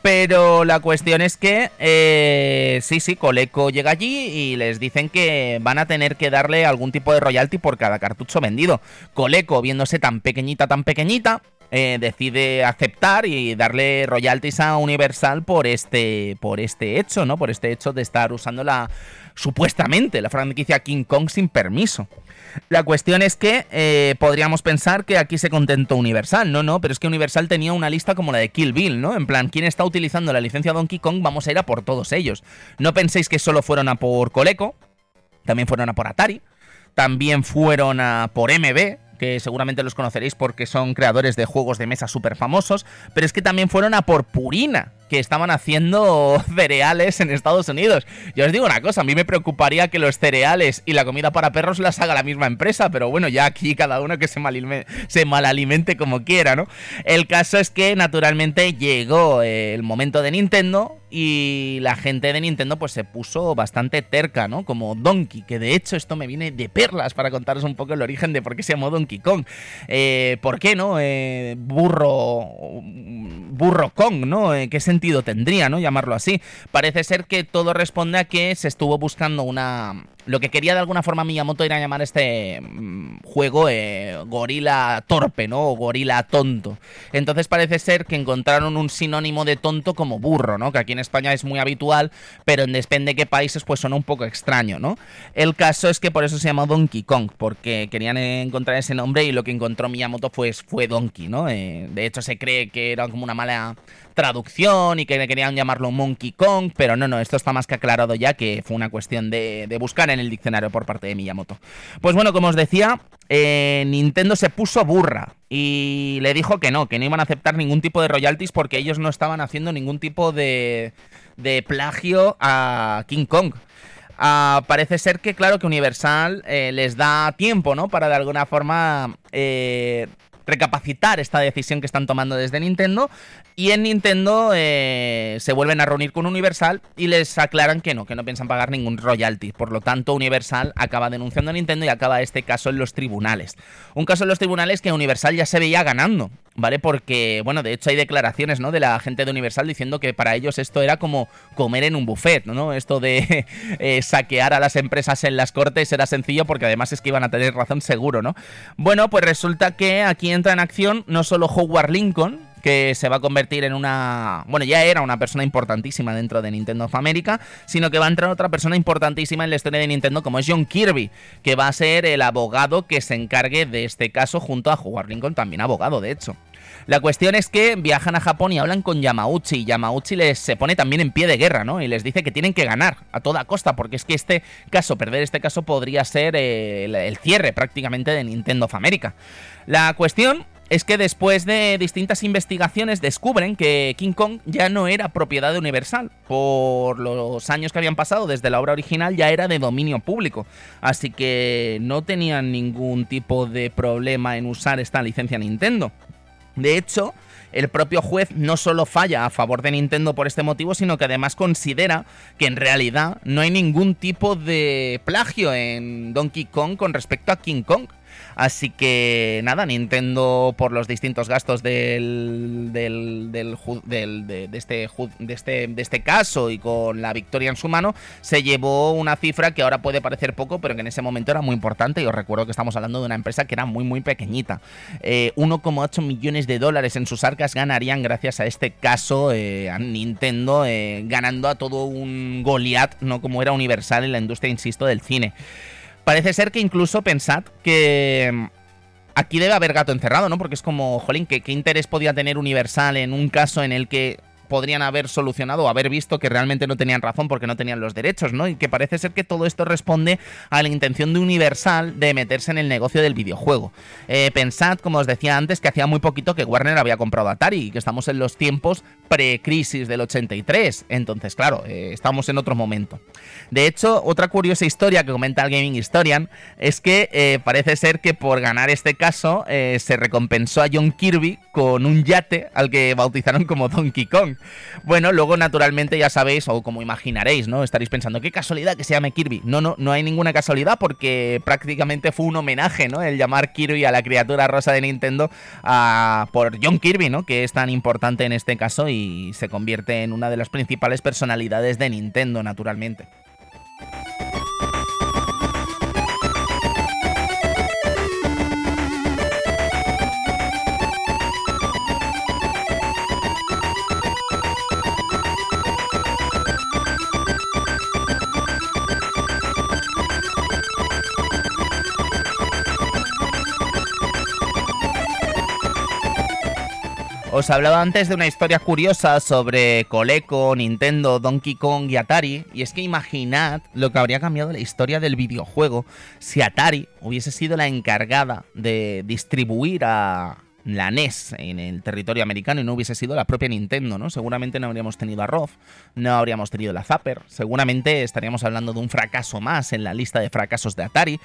Pero la cuestión es que, eh, sí, sí, Coleco llega allí y les dicen que van a tener que darle algún tipo de royalty por cada cartucho vendido. Coleco, viéndose tan pequeñita, tan pequeñita, eh, decide aceptar y darle royalties a Universal por este, por este hecho, ¿no? Por este hecho de estar usando la, supuestamente, la franquicia King Kong sin permiso. La cuestión es que eh, podríamos pensar que aquí se contentó Universal, no, no, pero es que Universal tenía una lista como la de Kill Bill, ¿no? En plan, ¿quién está utilizando la licencia Donkey Kong? Vamos a ir a por todos ellos. No penséis que solo fueron a por Coleco, también fueron a por Atari, también fueron a por MB, que seguramente los conoceréis porque son creadores de juegos de mesa súper famosos, pero es que también fueron a por Purina, que estaban haciendo cereales en Estados Unidos. Yo os digo una cosa, a mí me preocuparía que los cereales y la comida para perros las haga la misma empresa, pero bueno, ya aquí cada uno que se, se malalimente como quiera, ¿no? El caso es que naturalmente llegó el momento de Nintendo y la gente de Nintendo pues se puso bastante terca, ¿no? Como Donkey, que de hecho esto me viene de perlas para contaros un poco el origen de por qué se llamó Donkey Kong. Eh, ¿Por qué, no? Eh, burro... Burro Kong, ¿no? Eh, ¿Qué sentido tendría, ¿no? Llamarlo así. Parece ser que todo responde a que se estuvo buscando una, lo que quería de alguna forma Miyamoto era llamar este mm, juego eh, gorila torpe, ¿no? O gorila tonto. Entonces parece ser que encontraron un sinónimo de tonto como burro, ¿no? Que aquí en España es muy habitual, pero en depende de qué países pues suena un poco extraño, ¿no? El caso es que por eso se llamó Donkey Kong, porque querían encontrar ese nombre y lo que encontró Miyamoto pues, fue Donkey, ¿no? Eh, de hecho se cree que era como una mala traducción y que querían llamarlo Monkey Kong, pero no, no, esto está más que aclarado ya que fue una cuestión de, buscar en el diccionario por parte de Miyamoto. Pues bueno, como os decía, eh, Nintendo se puso burra y le dijo que no, que no iban a aceptar ningún tipo de royalties porque ellos no estaban haciendo ningún tipo de, de plagio a King Kong. Ah, parece ser que, claro, que Universal eh, les da tiempo, ¿no? Para de alguna forma eh, recapacitar esta decisión que están tomando desde Nintendo y en Nintendo eh, se vuelven a reunir con Universal y les aclaran que no, que no piensan pagar ningún royalty. Por lo tanto, Universal acaba denunciando a Nintendo y acaba este caso en los tribunales. Un caso en los tribunales que Universal ya se veía ganando, ¿vale? Porque, bueno, de hecho hay declaraciones, ¿no? De la gente de Universal diciendo que para ellos esto era como comer en un buffet, ¿no? Esto de eh, saquear a las empresas en las cortes era sencillo porque además es que iban a tener razón seguro, ¿no? Bueno, pues resulta que aquí entra en acción no solo Howard Lincoln, que se va a convertir en una... Bueno, ya era una persona importantísima dentro de Nintendo of America, sino que va a entrar otra persona importantísima en la historia de Nintendo como es John Kirby, que va a ser el abogado que se encargue de este caso junto a Howard Lincoln, también abogado de hecho. La cuestión es que viajan a Japón y hablan con Yamauchi. Y Yamauchi les se pone también en pie de guerra, ¿no? Y les dice que tienen que ganar a toda costa, porque es que este caso, perder este caso, podría ser eh, el, cierre prácticamente de Nintendo of America. La cuestión es que después de distintas investigaciones descubren que King Kong ya no era propiedad de Universal. Por los años que habían pasado desde la obra original ya era de dominio público. Así que no tenían ningún tipo de problema en usar esta licencia Nintendo. De hecho, el propio juez no solo falla a favor de Nintendo por este motivo, sino que además considera que en realidad no hay ningún tipo de plagio en Donkey Kong con respecto a King Kong. Así que nada, Nintendo por los distintos gastos del, de, este, caso y con la victoria en su mano, se llevó una cifra que ahora puede parecer poco, pero que en ese momento era muy importante. Y os recuerdo que estamos hablando de una empresa que era muy, muy pequeñita. 1,8 eh, millones de dólares en sus arcas ganarían gracias a este caso eh, a Nintendo, eh, ganando a todo un Goliath, no como era Universal en la industria, insisto, del cine. Parece ser que incluso pensad que mm, aquí debe haber gato encerrado, ¿no? Porque es como, jolín, ¿qué, ¿qué, interés podía tener Universal en un caso en el que podrían haber solucionado o haber visto que realmente no tenían razón porque no tenían los derechos, ¿no? Y que parece ser que todo esto responde a la intención de Universal de meterse en el negocio del videojuego. Eh, pensad, como os decía antes, que hacía muy poquito que Warner había comprado Atari y que estamos en los tiempos pre-crisis del 83. Entonces, claro, eh, estamos en otro momento. De hecho, otra curiosa historia que comenta el Gaming Historian es que eh, parece ser que por ganar este caso se recompensó a John Kirby con un yate al que bautizaron como Donkey Kong. Bueno, luego naturalmente ya sabéis, o como imaginaréis, ¿no? Estaréis pensando, qué casualidad que se llame Kirby. No, no, no hay ninguna casualidad porque prácticamente fue un homenaje, ¿no? El llamar Kirby a la criatura rosa de Nintendo por John Kirby, ¿no? Que es tan importante en este caso y se convierte en una de las principales personalidades de Nintendo, naturalmente. Os hablaba antes de una historia curiosa sobre Coleco, Nintendo, Donkey Kong y Atari, y es que imaginad lo que habría cambiado la historia del videojuego si Atari hubiese sido la encargada de distribuir a, la NES en el territorio americano y no hubiese sido la propia Nintendo, ¿no? Seguramente no habríamos tenido a ROV, no habríamos tenido la Zapper, seguramente estaríamos hablando de un fracaso más en la lista de fracasos de Atari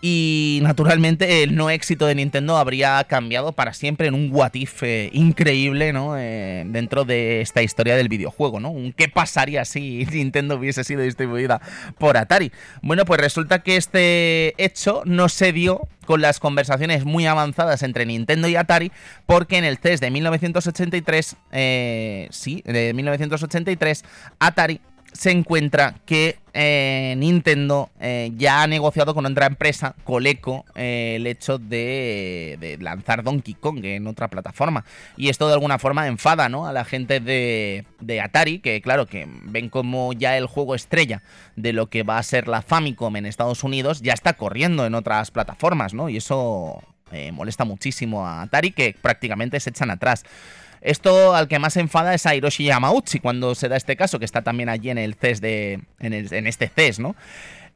y naturalmente el no éxito de Nintendo habría cambiado para siempre en un what if eh, increíble, ¿no? Eh, dentro de esta historia del videojuego, ¿no? Un qué pasaría si Nintendo hubiese sido distribuida por Atari. Bueno, pues resulta que este hecho no se dio con las conversaciones muy avanzadas entre Nintendo y Atari, porque en el CES de 1983, eh, sí, de 1983, Atari se encuentra que eh, Nintendo eh, ya ha negociado con otra empresa, Coleco, el hecho de, lanzar Donkey Kong en otra plataforma. Y esto de alguna forma enfada ¿no? a la gente de, de, Atari, que claro, que ven como ya el juego estrella de lo que va a ser la Famicom en Estados Unidos ya está corriendo en otras plataformas, ¿no? Y eso molesta muchísimo a Atari, que prácticamente se echan atrás. Esto al que más enfada es a Hiroshi Yamauchi cuando se da este caso, que está también allí en el CES de. en, este CES, ¿no?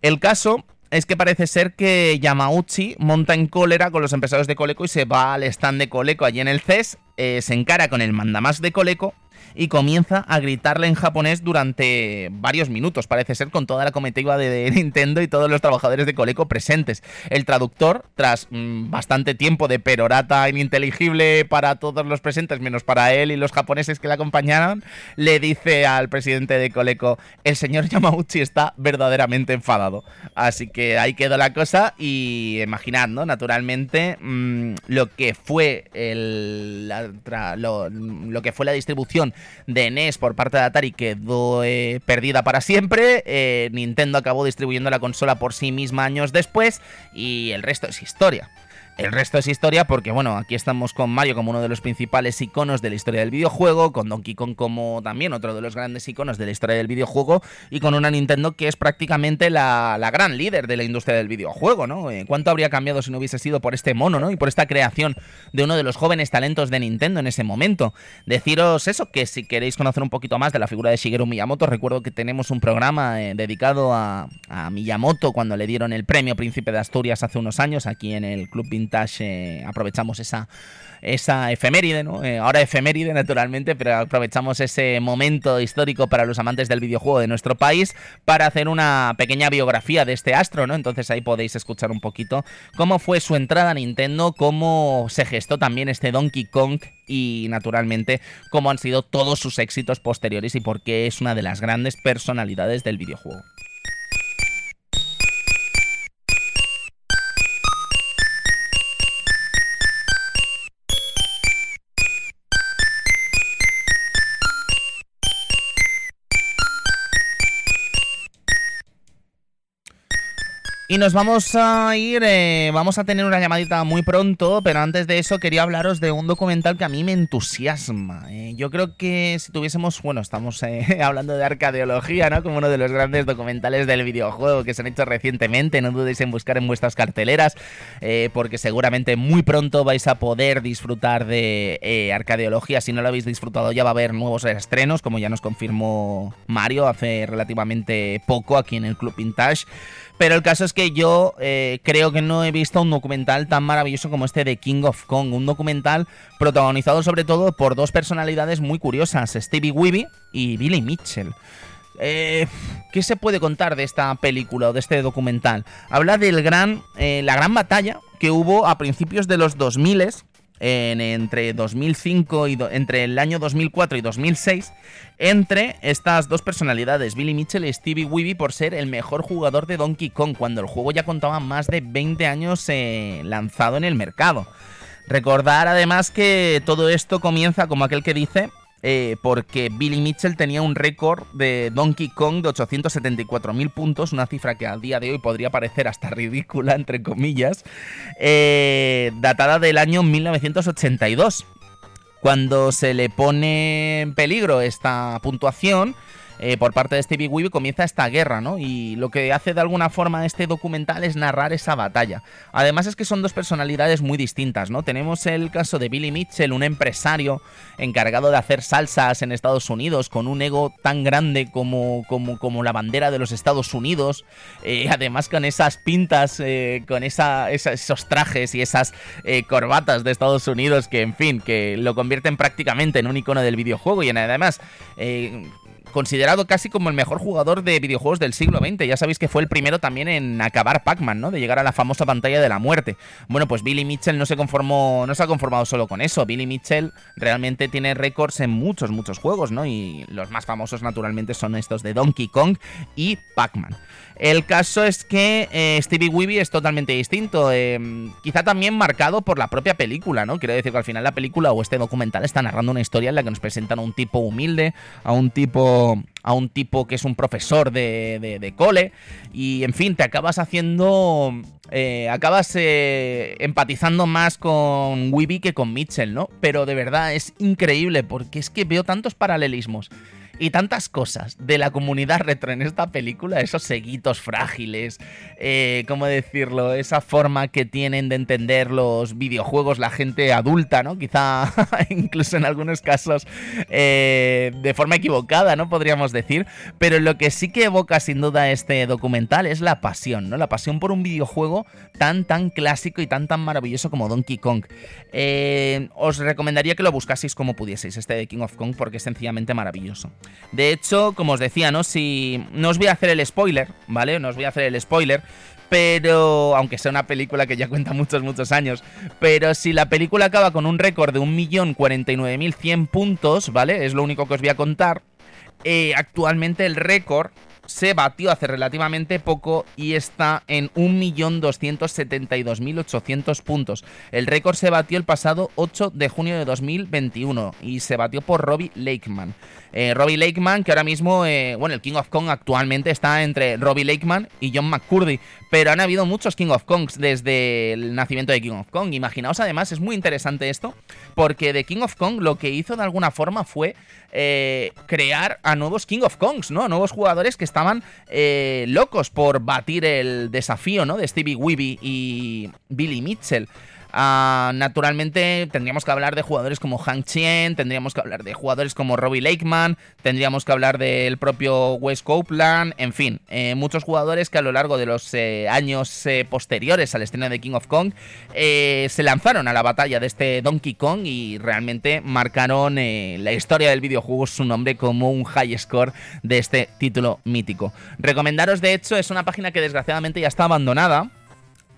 El caso es que parece ser que Yamauchi monta en cólera con los empresarios de Coleco y se va al stand de Coleco allí en el CES, eh, se encara con el mandamás de Coleco y comienza a gritarle en japonés durante varios minutos, parece ser, con toda la comitiva de Nintendo y todos los trabajadores de Coleco presentes. El traductor, tras mm, bastante tiempo de perorata ininteligible para todos los presentes, menos para él y los japoneses que le acompañaron, le dice al presidente de Coleco, el señor Yamauchi está verdaderamente enfadado. Así que ahí quedó la cosa y imaginad. Naturalmente, mm, lo que fue el, lo que fue la distribución de NES por parte de Atari quedó eh, perdida para siempre. Eh, Nintendo acabó distribuyendo la consola por sí misma años después y el resto es historia. El resto es historia porque, bueno, aquí estamos con Mario como uno de los principales iconos de la historia del videojuego, con Donkey Kong como también otro de los grandes iconos de la historia del videojuego y con una Nintendo que es prácticamente la, gran líder de la industria del videojuego, ¿no? Eh, ¿Cuánto habría cambiado si no hubiese sido por este mono, ¿no? Y por esta creación de uno de los jóvenes talentos de Nintendo en ese momento. Deciros eso, que si queréis conocer un poquito más de la figura de Shigeru Miyamoto, recuerdo que tenemos un programa eh, dedicado a, a Miyamoto cuando le dieron el premio Príncipe de Asturias hace unos años aquí en el Club eh, aprovechamos esa, esa efeméride, ¿no? Eh, ahora efeméride naturalmente, pero aprovechamos ese momento histórico para los amantes del videojuego de nuestro país para hacer una pequeña biografía de este astro, ¿no? Entonces ahí podéis escuchar un poquito cómo fue su entrada a Nintendo, cómo se gestó también este Donkey Kong y naturalmente cómo han sido todos sus éxitos posteriores y por qué es una de las grandes personalidades del videojuego. Y nos vamos a ir, eh, vamos a tener una llamadita muy pronto, pero antes de eso quería hablaros de un documental que a mí me entusiasma. Eh. yo creo que si tuviésemos, bueno, estamos eh, hablando de arcadeología, ¿no? Como uno de los grandes documentales del videojuego que se han hecho recientemente, no dudéis en buscar en vuestras carteleras, porque seguramente muy pronto vais a poder disfrutar de arcadeología. Si no lo habéis disfrutado ya va a haber nuevos estrenos, como ya nos confirmó Mario hace relativamente poco aquí en el Club Vintage. Pero el caso es que yo eh, creo que no he visto un documental tan maravilloso como este de King of Kong. Un documental protagonizado sobre todo por dos personalidades muy curiosas, Stevie Weeby y Billy Mitchell. Eh, ¿Qué se puede contar de esta película o de este documental? Habla gran, eh, la gran batalla que hubo a principios de los 2000 en, entre 2005 y entre el año 2004 y 2006 entre estas dos personalidades, Billy Mitchell y Stevie Weeby, por ser el mejor jugador de Donkey Kong, cuando el juego ya contaba más de 20 años eh, lanzado en el mercado. Recordar además que todo esto comienza como aquel que dice eh, porque Billy Mitchell tenía un récord de Donkey Kong de 874.000 puntos, una cifra que a día de hoy podría parecer hasta ridícula, entre comillas, eh, datada del año 1982. Cuando se le pone en peligro esta puntuación, eh, por parte de Stevie Weeby comienza esta guerra, ¿no? Y lo que hace de alguna forma este documental es narrar esa batalla. Además es que son dos personalidades muy distintas, ¿no? Tenemos el caso de Billy Mitchell, un empresario encargado de hacer salsas en Estados Unidos, con un ego tan grande como, como, como la bandera de los Estados Unidos, eh, además con esas pintas, eh, con esa, esos trajes y esas corbatas de Estados Unidos que, en fin, que lo convierten prácticamente en un icono del videojuego y además considerado casi como el mejor jugador de videojuegos del siglo XX. Ya sabéis que fue el primero también en acabar Pac-Man, ¿no? De llegar a la famosa pantalla de la muerte. Bueno, pues Billy Mitchell no se conformó, no se ha conformado solo con eso. Billy Mitchell realmente tiene récords en muchos, muchos juegos, ¿no? Y los más famosos naturalmente son estos de Donkey Kong y Pac-Man. El caso es que eh, Stevie Weeby es totalmente distinto, em, quizá también marcado por la propia película, ¿no? Quiero decir que al final la película o este documental está narrando una historia en la que nos presentan a un tipo humilde, a un tipo a un tipo que es un profesor de, cole y en fin, te acabas haciendo, eh, acabas eh, empatizando más con Weeby que con Mitchell, ¿no? Pero de verdad es increíble porque es que veo tantos paralelismos y tantas cosas de la comunidad retro en esta película, esos seguitos frágiles, eh, ¿cómo decirlo? Esa forma que tienen de entender los videojuegos la gente adulta, ¿no? Quizá incluso en algunos casos eh, de forma equivocada, ¿no? Podríamos decir, pero lo que sí que evoca sin duda este documental es la pasión, ¿no? La pasión por un videojuego tan, tan clásico y tan, tan maravilloso como Donkey Kong. Eh, os recomendaría que lo buscaseis como pudieseis, este de King of Kong, porque es sencillamente maravilloso. De hecho, como os decía, ¿no? Si. No os voy a hacer el spoiler, ¿vale? No os voy a hacer el spoiler. Pero, aunque sea una película que ya cuenta muchos, muchos años, pero si la película acaba con un récord de 1.049.100 puntos, ¿vale? Es lo único que os voy a contar. Eh, actualmente el récord se batió hace relativamente poco y está en 1.272.800 puntos. El récord se batió el pasado 8 de junio de 2021 y se batió por Robbie Lakeman. Eh, Robbie Lakeman, que ahora mismo, eh, bueno, el King of Kong actualmente está entre Robbie Lakeman y John McCurdy, pero han habido muchos King of Kongs desde el nacimiento de King of Kong. Imaginaos además, es muy interesante esto, porque de King of Kong lo que hizo de alguna forma fue eh, crear a nuevos King of Kongs, ¿no? A nuevos jugadores que estaban locos por batir el desafío, ¿no? De Stevie Weeby y Billy Mitchell. Ah, naturalmente tendríamos que hablar de jugadores como Hank Chien, tendríamos que hablar de jugadores como Robbie Lakeman, tendríamos que hablar del propio Wes Copeland, en fin, eh, muchos jugadores que a lo largo de los eh, años eh, posteriores al estreno de King of Kong se lanzaron a la batalla de este Donkey Kong y realmente marcaron la historia del videojuego su nombre como un high score de este título mítico. Recomendaros de hecho es una página que desgraciadamente ya está abandonada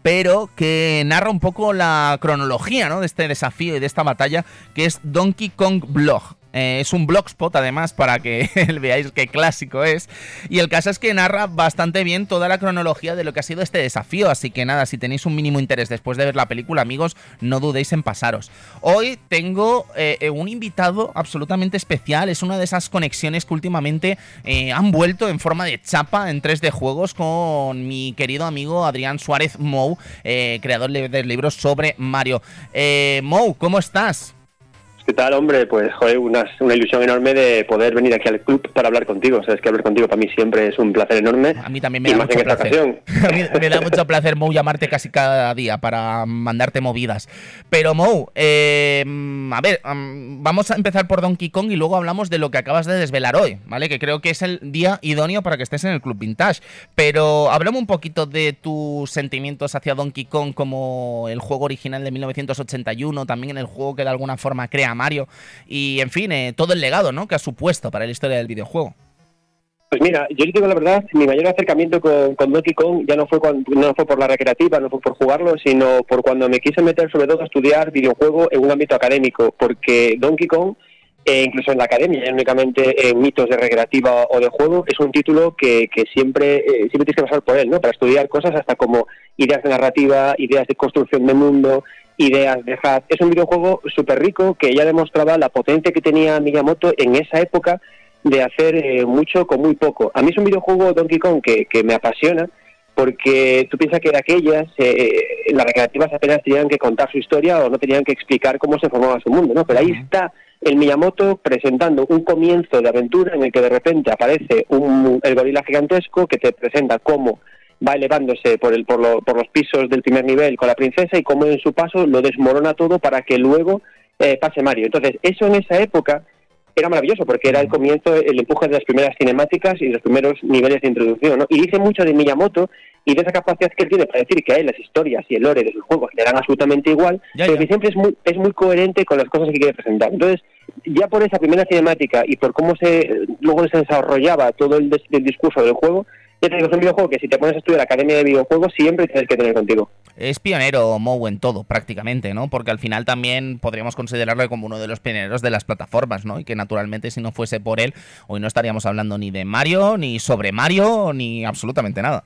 pero que narra un poco la cronología ¿no? de este desafío y de esta batalla, que es Donkey Kong Blog. Eh, es un blogspot además para que veáis qué clásico es. Y el caso es que narra bastante bien toda la cronología de lo que ha sido este desafío. Así que nada, si tenéis un mínimo interés después de ver la película, amigos, no dudéis en pasaros. Hoy tengo eh, un invitado absolutamente especial. Es una de esas conexiones que últimamente eh, han vuelto en forma de chapa en 3D Juegos con mi querido amigo Adrián Suárez Mou, creador de libros sobre Mario. Mou, ¿cómo estás? ¿Qué tal, hombre? Pues, joder, una, una, ilusión enorme de poder venir aquí al club para hablar contigo. Sabes que hablar contigo para mí siempre es un placer enorme. A mí también me da mucho placer. A mí me da mucho placer, Mou, llamarte casi cada día para mandarte movidas. Pero, Mou, eh, a ver, vamos a empezar por Donkey Kong y luego hablamos de lo que acabas de desvelar hoy, ¿vale? Que creo que es el día idóneo para que estés en el Club Vintage. Pero hablamos un poquito de tus sentimientos hacia Donkey Kong como el juego original de 1981, también en el juego que de alguna forma crea Mario y, en fin, eh, todo el legado ¿no? que ha supuesto para la historia del videojuego. Pues mira, yo digo la verdad, mi mayor acercamiento con, Donkey Kong ya no fue no fue por la recreativa, no fue por jugarlo, sino por cuando me quise meter sobre todo a estudiar videojuego en un ámbito académico, porque Donkey Kong, eh, incluso en la academia, únicamente en mitos de recreativa o de juego, es un título que, que siempre, eh, siempre tienes que pasar por él, ¿no? Para estudiar cosas hasta como ideas de narrativa, ideas de construcción de mundo, ideas de HUD. Es un videojuego súper rico que ya demostraba la potencia que tenía Miyamoto en esa época de hacer eh, mucho con muy poco. A mí es un videojuego Donkey Kong que, que me apasiona porque tú piensas que de aquellas eh, las recreativas apenas tenían que contar su historia o no tenían que explicar cómo se formaba su mundo, ¿no? Pero ahí está el Miyamoto presentando un comienzo de aventura en el que de repente aparece un, el gorila gigantesco que te presenta cómo va elevándose por, el, por, por los pisos del primer nivel con la princesa y cómo en su paso lo desmorona todo para que luego eh, pase Mario. Entonces, eso en esa época era maravilloso porque era el comienzo, el empuje de las primeras cinemáticas y los primeros niveles de introducción. ¿no? Y dice mucho de Miyamoto y de esa capacidad que él tiene para decir que a él las historias y el lore de sus juegos le dan absolutamente igual, pero que siempre es muy, es muy coherente con las cosas que quiere presentar. Entonces, ya por esa primera cinemática y por cómo se luego se desarrollaba todo el, el discurso del juego, ya te digo, es un videojuego que si te pones a estudiar la Academia de Videojuegos siempre tienes que tener contigo. Es pionero Mou en todo, prácticamente, ¿no? Porque al final también podríamos considerarlo como uno de los pioneros de las plataformas, ¿no? Y que naturalmente si no fuese por él, hoy no estaríamos hablando ni de Mario, ni sobre Mario, ni absolutamente nada.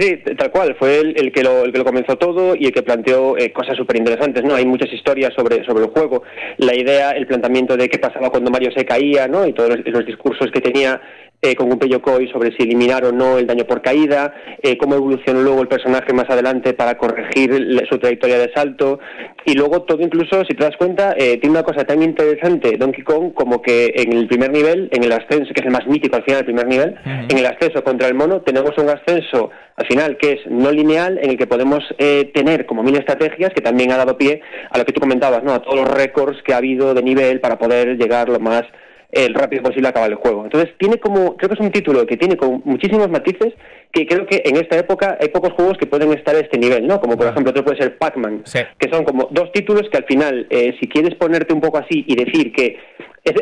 Sí, sí, tal cual. Fue el, el, que, lo, el que lo comenzó todo y el que planteó eh, cosas súper interesantes, ¿no? Hay muchas historias sobre, sobre el juego. La idea, el planteamiento de qué pasaba cuando Mario se caía, ¿no? Y todos los discursos que tenía eh, con un Yokoi sobre si eliminar o no el daño por caída, eh, cómo evolucionó luego el personaje más adelante para corregir su trayectoria de salto, y luego todo incluso, si te das cuenta, eh, tiene una cosa tan interesante Donkey Kong como que en el primer nivel, en el ascenso, que es el más mítico al final del primer nivel, en el ascenso contra el mono tenemos un ascenso al final que es no lineal, en el que podemos eh, tener como mil estrategias que también ha dado pie a lo que tú comentabas, ¿no? a todos los récords que ha habido de nivel para poder llegar lo más el rápido posible acabar el juego. Entonces tiene como, creo que es un título que tiene con muchísimos matices que creo que en esta época hay pocos juegos que pueden estar a este nivel, ¿no? Como por ejemplo otro puede ser Pac-Man, que son como dos títulos que al final, eh, si quieres ponerte un poco así y decir que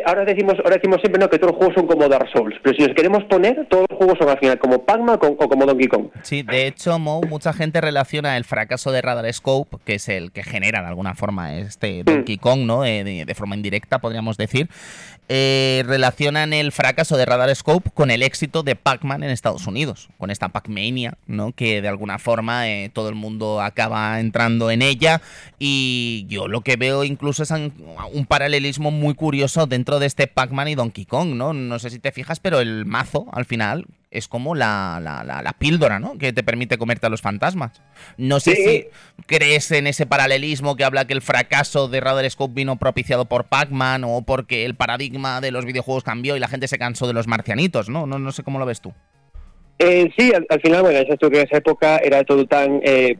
ahora decimos ahora decimos siempre no que todos los juegos son como Dark Souls, pero si los queremos poner, todos los juegos son al final como Pac-Man o como Donkey Kong. Sí, de hecho, Mo, mucha gente relaciona el fracaso de Radar Scope, que es el que genera de alguna forma este mm. Donkey Kong, ¿no? de, forma indirecta, podríamos decir, eh, relacionan el fracaso de Radar Scope con el éxito de Pac-Man en Estados Unidos, con esta Pac-Mania, ¿no? Que de alguna forma eh, todo el mundo acaba entrando en ella y yo lo que veo incluso es un paralelismo muy curioso dentro de este Pac-Man y Donkey Kong, ¿no? No sé si te fijas, pero el mazo, al final, es como la, la, la, píldora, ¿no? Que te permite comerte a los fantasmas. No sé si crees en ese paralelismo que habla que el fracaso de Radar Scope vino propiciado por Pac-Man o porque el paradigma de los videojuegos cambió y la gente se cansó de los marcianitos, ¿no? No, no sé cómo lo ves tú. Eh, sí, al, final, bueno, eso que en esa época era todo tan... Eh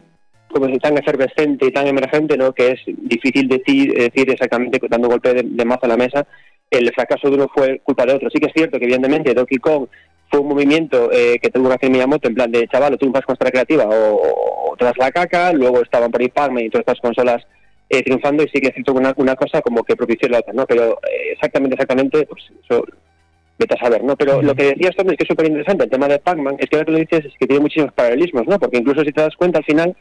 como si tan efervescente y tan emergente, ¿no? que es difícil decir, decir exactamente, dando golpe de, mazo a la mesa, el fracaso de uno fue culpa de otro. Sí que es cierto que, evidentemente, Donkey Kong fue un movimiento eh, que tuvo que hacer Miyamoto en plan de, chaval, o triunfas con esta creativa o, te das la caca, luego estaban por ahí Parma y todas estas consolas eh, triunfando y sí que es cierto una, una cosa como que propició la otra, ¿no? Pero eh, exactamente, exactamente, pues eso vete a saber, ¿no? Pero lo que decías también es que es súper interesante el tema de Pac-Man, es que ahora que lo dices es que tiene muchísimos paralelismos, ¿no? Porque incluso si te das cuenta al final,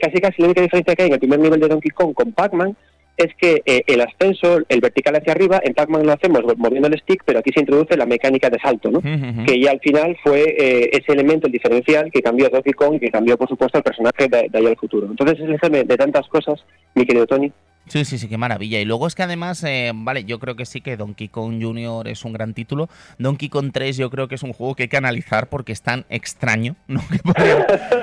casi casi la única diferencia que hay en el primer nivel de Donkey Kong con Pac-Man es que eh, el ascenso, el vertical hacia arriba, en Pac-Man lo hacemos moviendo el stick, pero aquí se introduce la mecánica de salto, ¿no? Que ya al final fue eh, ese elemento, el diferencial, que cambió a Donkey Kong y que cambió, por supuesto, el personaje de, de ahí al futuro. Entonces, es el de tantas cosas, mi querido Tony. Sí, sí, sí, qué maravilla. Y luego es que además, eh, vale, yo creo que sí que Donkey Kong Jr. es un gran título. Donkey Kong 3 yo creo que es un juego que hay que analizar porque es tan extraño, ¿no?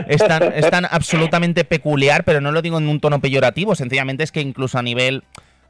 es, tan, es tan absolutamente peculiar, pero no lo digo en un tono peyorativo, sencillamente es que incluso a nivel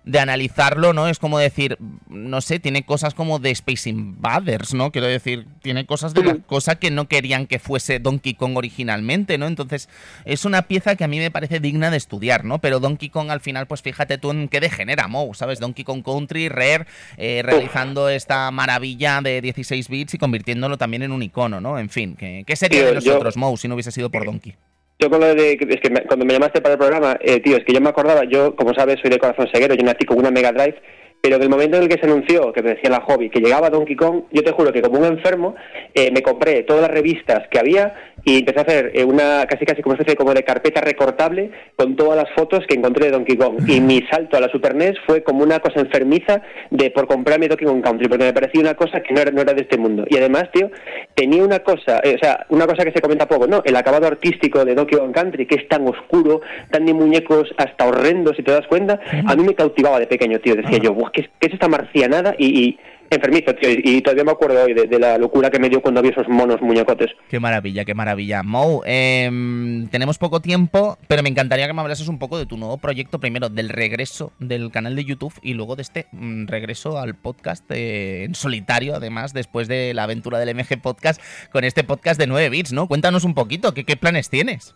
de analizarlo, ¿no? Es como decir, no sé, tiene cosas como de Space Invaders, ¿no? Quiero decir, tiene cosas de la cosa que no querían que fuese Donkey Kong originalmente, ¿no? Entonces, es una pieza que a mí me parece digna de estudiar, ¿no? Pero Donkey Kong al final, pues fíjate tú en qué degenera Moe, ¿sabes? Donkey Kong Country, Rare, eh, realizando esta maravilla de 16 bits y convirtiéndolo también en un icono, ¿no? En fin, ¿qué, sería de nosotros, Moe, si no hubiese sido por Donkey? Yo con lo de, es que cuando me llamaste para el programa, eh, tío, es que yo me acordaba, yo, como sabes, soy de corazón ceguero, yo nací con una Mega Drive pero en el momento en el que se anunció, que me decía la hobby, que llegaba Donkey Kong, yo te juro que como un enfermo eh, me compré todas las revistas que había y empecé a hacer eh, una casi casi como especie como de carpeta recortable con todas las fotos que encontré de Donkey Kong. Y mi salto a la Super NES fue como una cosa enfermiza de por comprarme Donkey Kong Country, porque me parecía una cosa que no era, no era de este mundo. Y además, tío, tenía una cosa, eh, o sea, una cosa que se comenta poco, ¿no? El acabado artístico de Donkey Kong Country, que es tan oscuro, tan de muñecos hasta horrendos, si te das cuenta, a mí me cautivaba de pequeño, tío. Decía yo, ¿qué, ¿qué es esta marcianada? Y, y enfermizo, tío, y todavía me acuerdo hoy de, la locura que me dio cuando vi esos monos muñecotes. Qué maravilla, qué maravilla. Mo, em, tenemos poco tiempo, pero me encantaría que me hablases un poco de tu nuevo proyecto, primero del regreso del canal de YouTube y luego de este mm, regreso al podcast eh, en solitario, además, después de la aventura del MG Podcast, con este podcast de 9 bits, ¿no? Cuéntanos un poquito, ¿qué, qué planes tienes?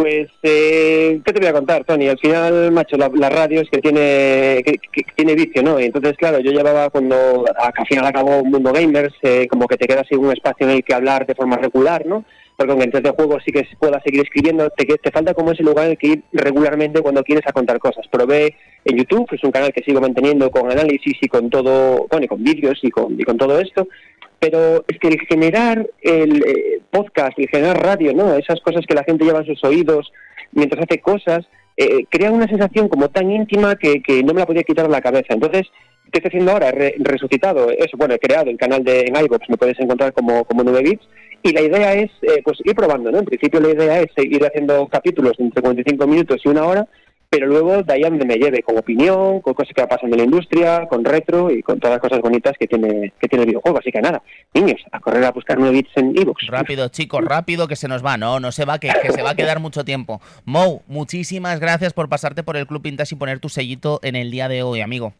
Pues, eh, ¿qué te voy a contar, Tony? Al final, macho, la, radio es que tiene que, tiene vicio, ¿no? entonces, claro, yo llevaba cuando al final acabó Mundo Gamers, eh, como que te queda así un espacio en el que hablar de forma regular, ¿no? Porque aunque en de juego sí que se pueda seguir escribiendo, te, te falta como ese lugar en el que ir regularmente cuando quieres a contar cosas. Probé en YouTube, es un canal que sigo manteniendo con análisis y con todo, bueno, y con vídeos y con, y con todo esto, pero es que el generar el eh, podcast, el generar radio, ¿no? Esas cosas que la gente lleva en sus oídos mientras hace cosas, eh, crea una sensación como tan íntima que, que, no me la podía quitar de la cabeza. Entonces, ¿qué estoy haciendo ahora? He resucitado eso, bueno, he creado el canal de en iVoox, me puedes encontrar como, como 9 bits, y la idea es, eh, pues, ir probando, ¿no? En principio la idea es ir haciendo capítulos entre 45 minutos y una hora, pero luego de ahí a donde me lleve, con opinión, con cosas que pasan en la industria, con retro y con todas las cosas bonitas que tiene, que tiene el videojuego. Así que nada, niños, a correr a buscar nueve bits en ebooks. Rápido, chicos, rápido que se nos va, no, no se va, que, que se va a quedar mucho tiempo. Mo, muchísimas gracias por pasarte por el Club Pintas y poner tu sellito en el día de hoy, amigo.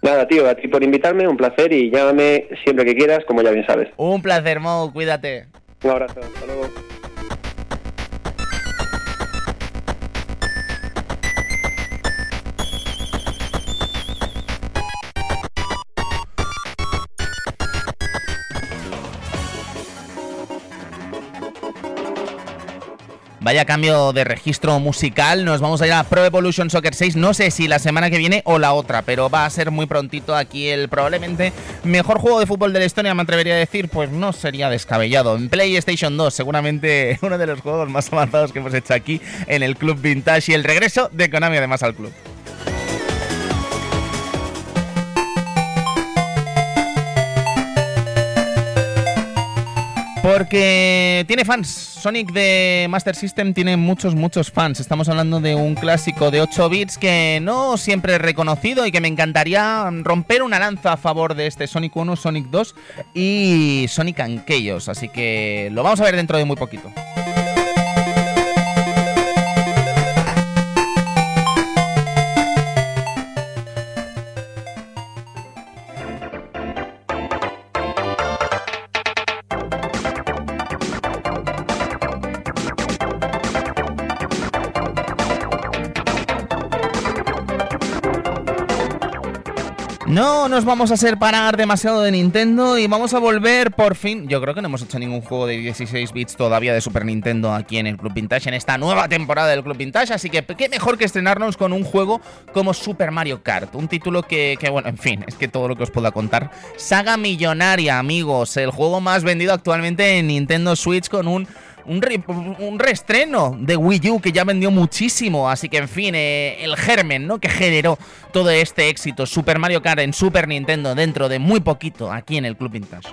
Nada, tío, a ti por invitarme, un placer y llámame siempre que quieras, como ya bien sabes. Un placer, Mo, cuídate. Un abrazo, hasta luego. Vaya cambio de registro musical. Nos vamos a ir a Pro Evolution Soccer 6. No sé si la semana que viene o la otra, pero va a ser muy prontito aquí el probablemente mejor juego de fútbol de la historia, me atrevería a decir. Pues no sería descabellado. En PlayStation 2, seguramente uno de los juegos más avanzados que hemos hecho aquí en el Club Vintage y el regreso de Konami además al club. Porque tiene fans. Sonic de Master System tiene muchos, muchos fans. Estamos hablando de un clásico de 8 bits que no siempre he reconocido y que me encantaría romper una lanza a favor de este Sonic 1, Sonic 2 y Sonic and Chaos. Así que lo vamos a ver dentro de muy poquito. No nos vamos a separar demasiado de Nintendo y vamos a volver por fin. Yo creo que no hemos hecho ningún juego de 16 bits todavía de Super Nintendo aquí en el Club Vintage, en esta nueva temporada del Club Vintage. Así que qué mejor que estrenarnos con un juego como Super Mario Kart. Un título que, que bueno, en fin, es que todo lo que os pueda contar. Saga Millonaria, amigos. El juego más vendido actualmente en Nintendo Switch con un un, un reestreno de Wii U que ya vendió muchísimo. Así que, en fin, eh, el germen ¿no? que generó todo este éxito Super Mario Kart en Super Nintendo dentro de muy poquito aquí en el Club Vintage.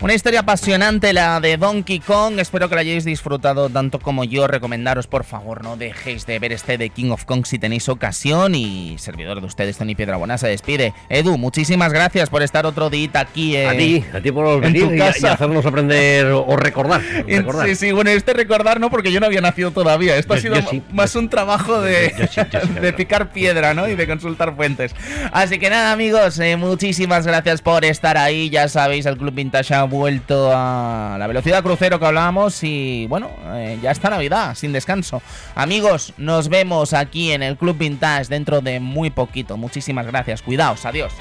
Una historia apasionante la de Donkey Kong. Espero que la hayáis disfrutado tanto como yo. Recomendaros, por favor, no dejéis de ver este de King of Kong si tenéis ocasión. Y servidor de ustedes, Tony Piedrabuena, se despide. Edu, muchísimas gracias por estar otro día aquí. Eh, a ti, a ti por venir y, hacernos aprender o recordar, Sí, sí, bueno, este recordar no, porque yo no había nacido todavía. Esto ha sido más un trabajo de, de picar piedra, ¿no? Y de consultar fuentes. Así que nada, amigos, eh, muchísimas gracias por estar ahí. Ya sabéis, el Club Vintage vuelto a la velocidad crucero que hablábamos y bueno, eh, ya está Navidad, sin descanso. Amigos, nos vemos aquí en el Club Vintage dentro de muy poquito. Muchísimas gracias, cuidaos, adiós.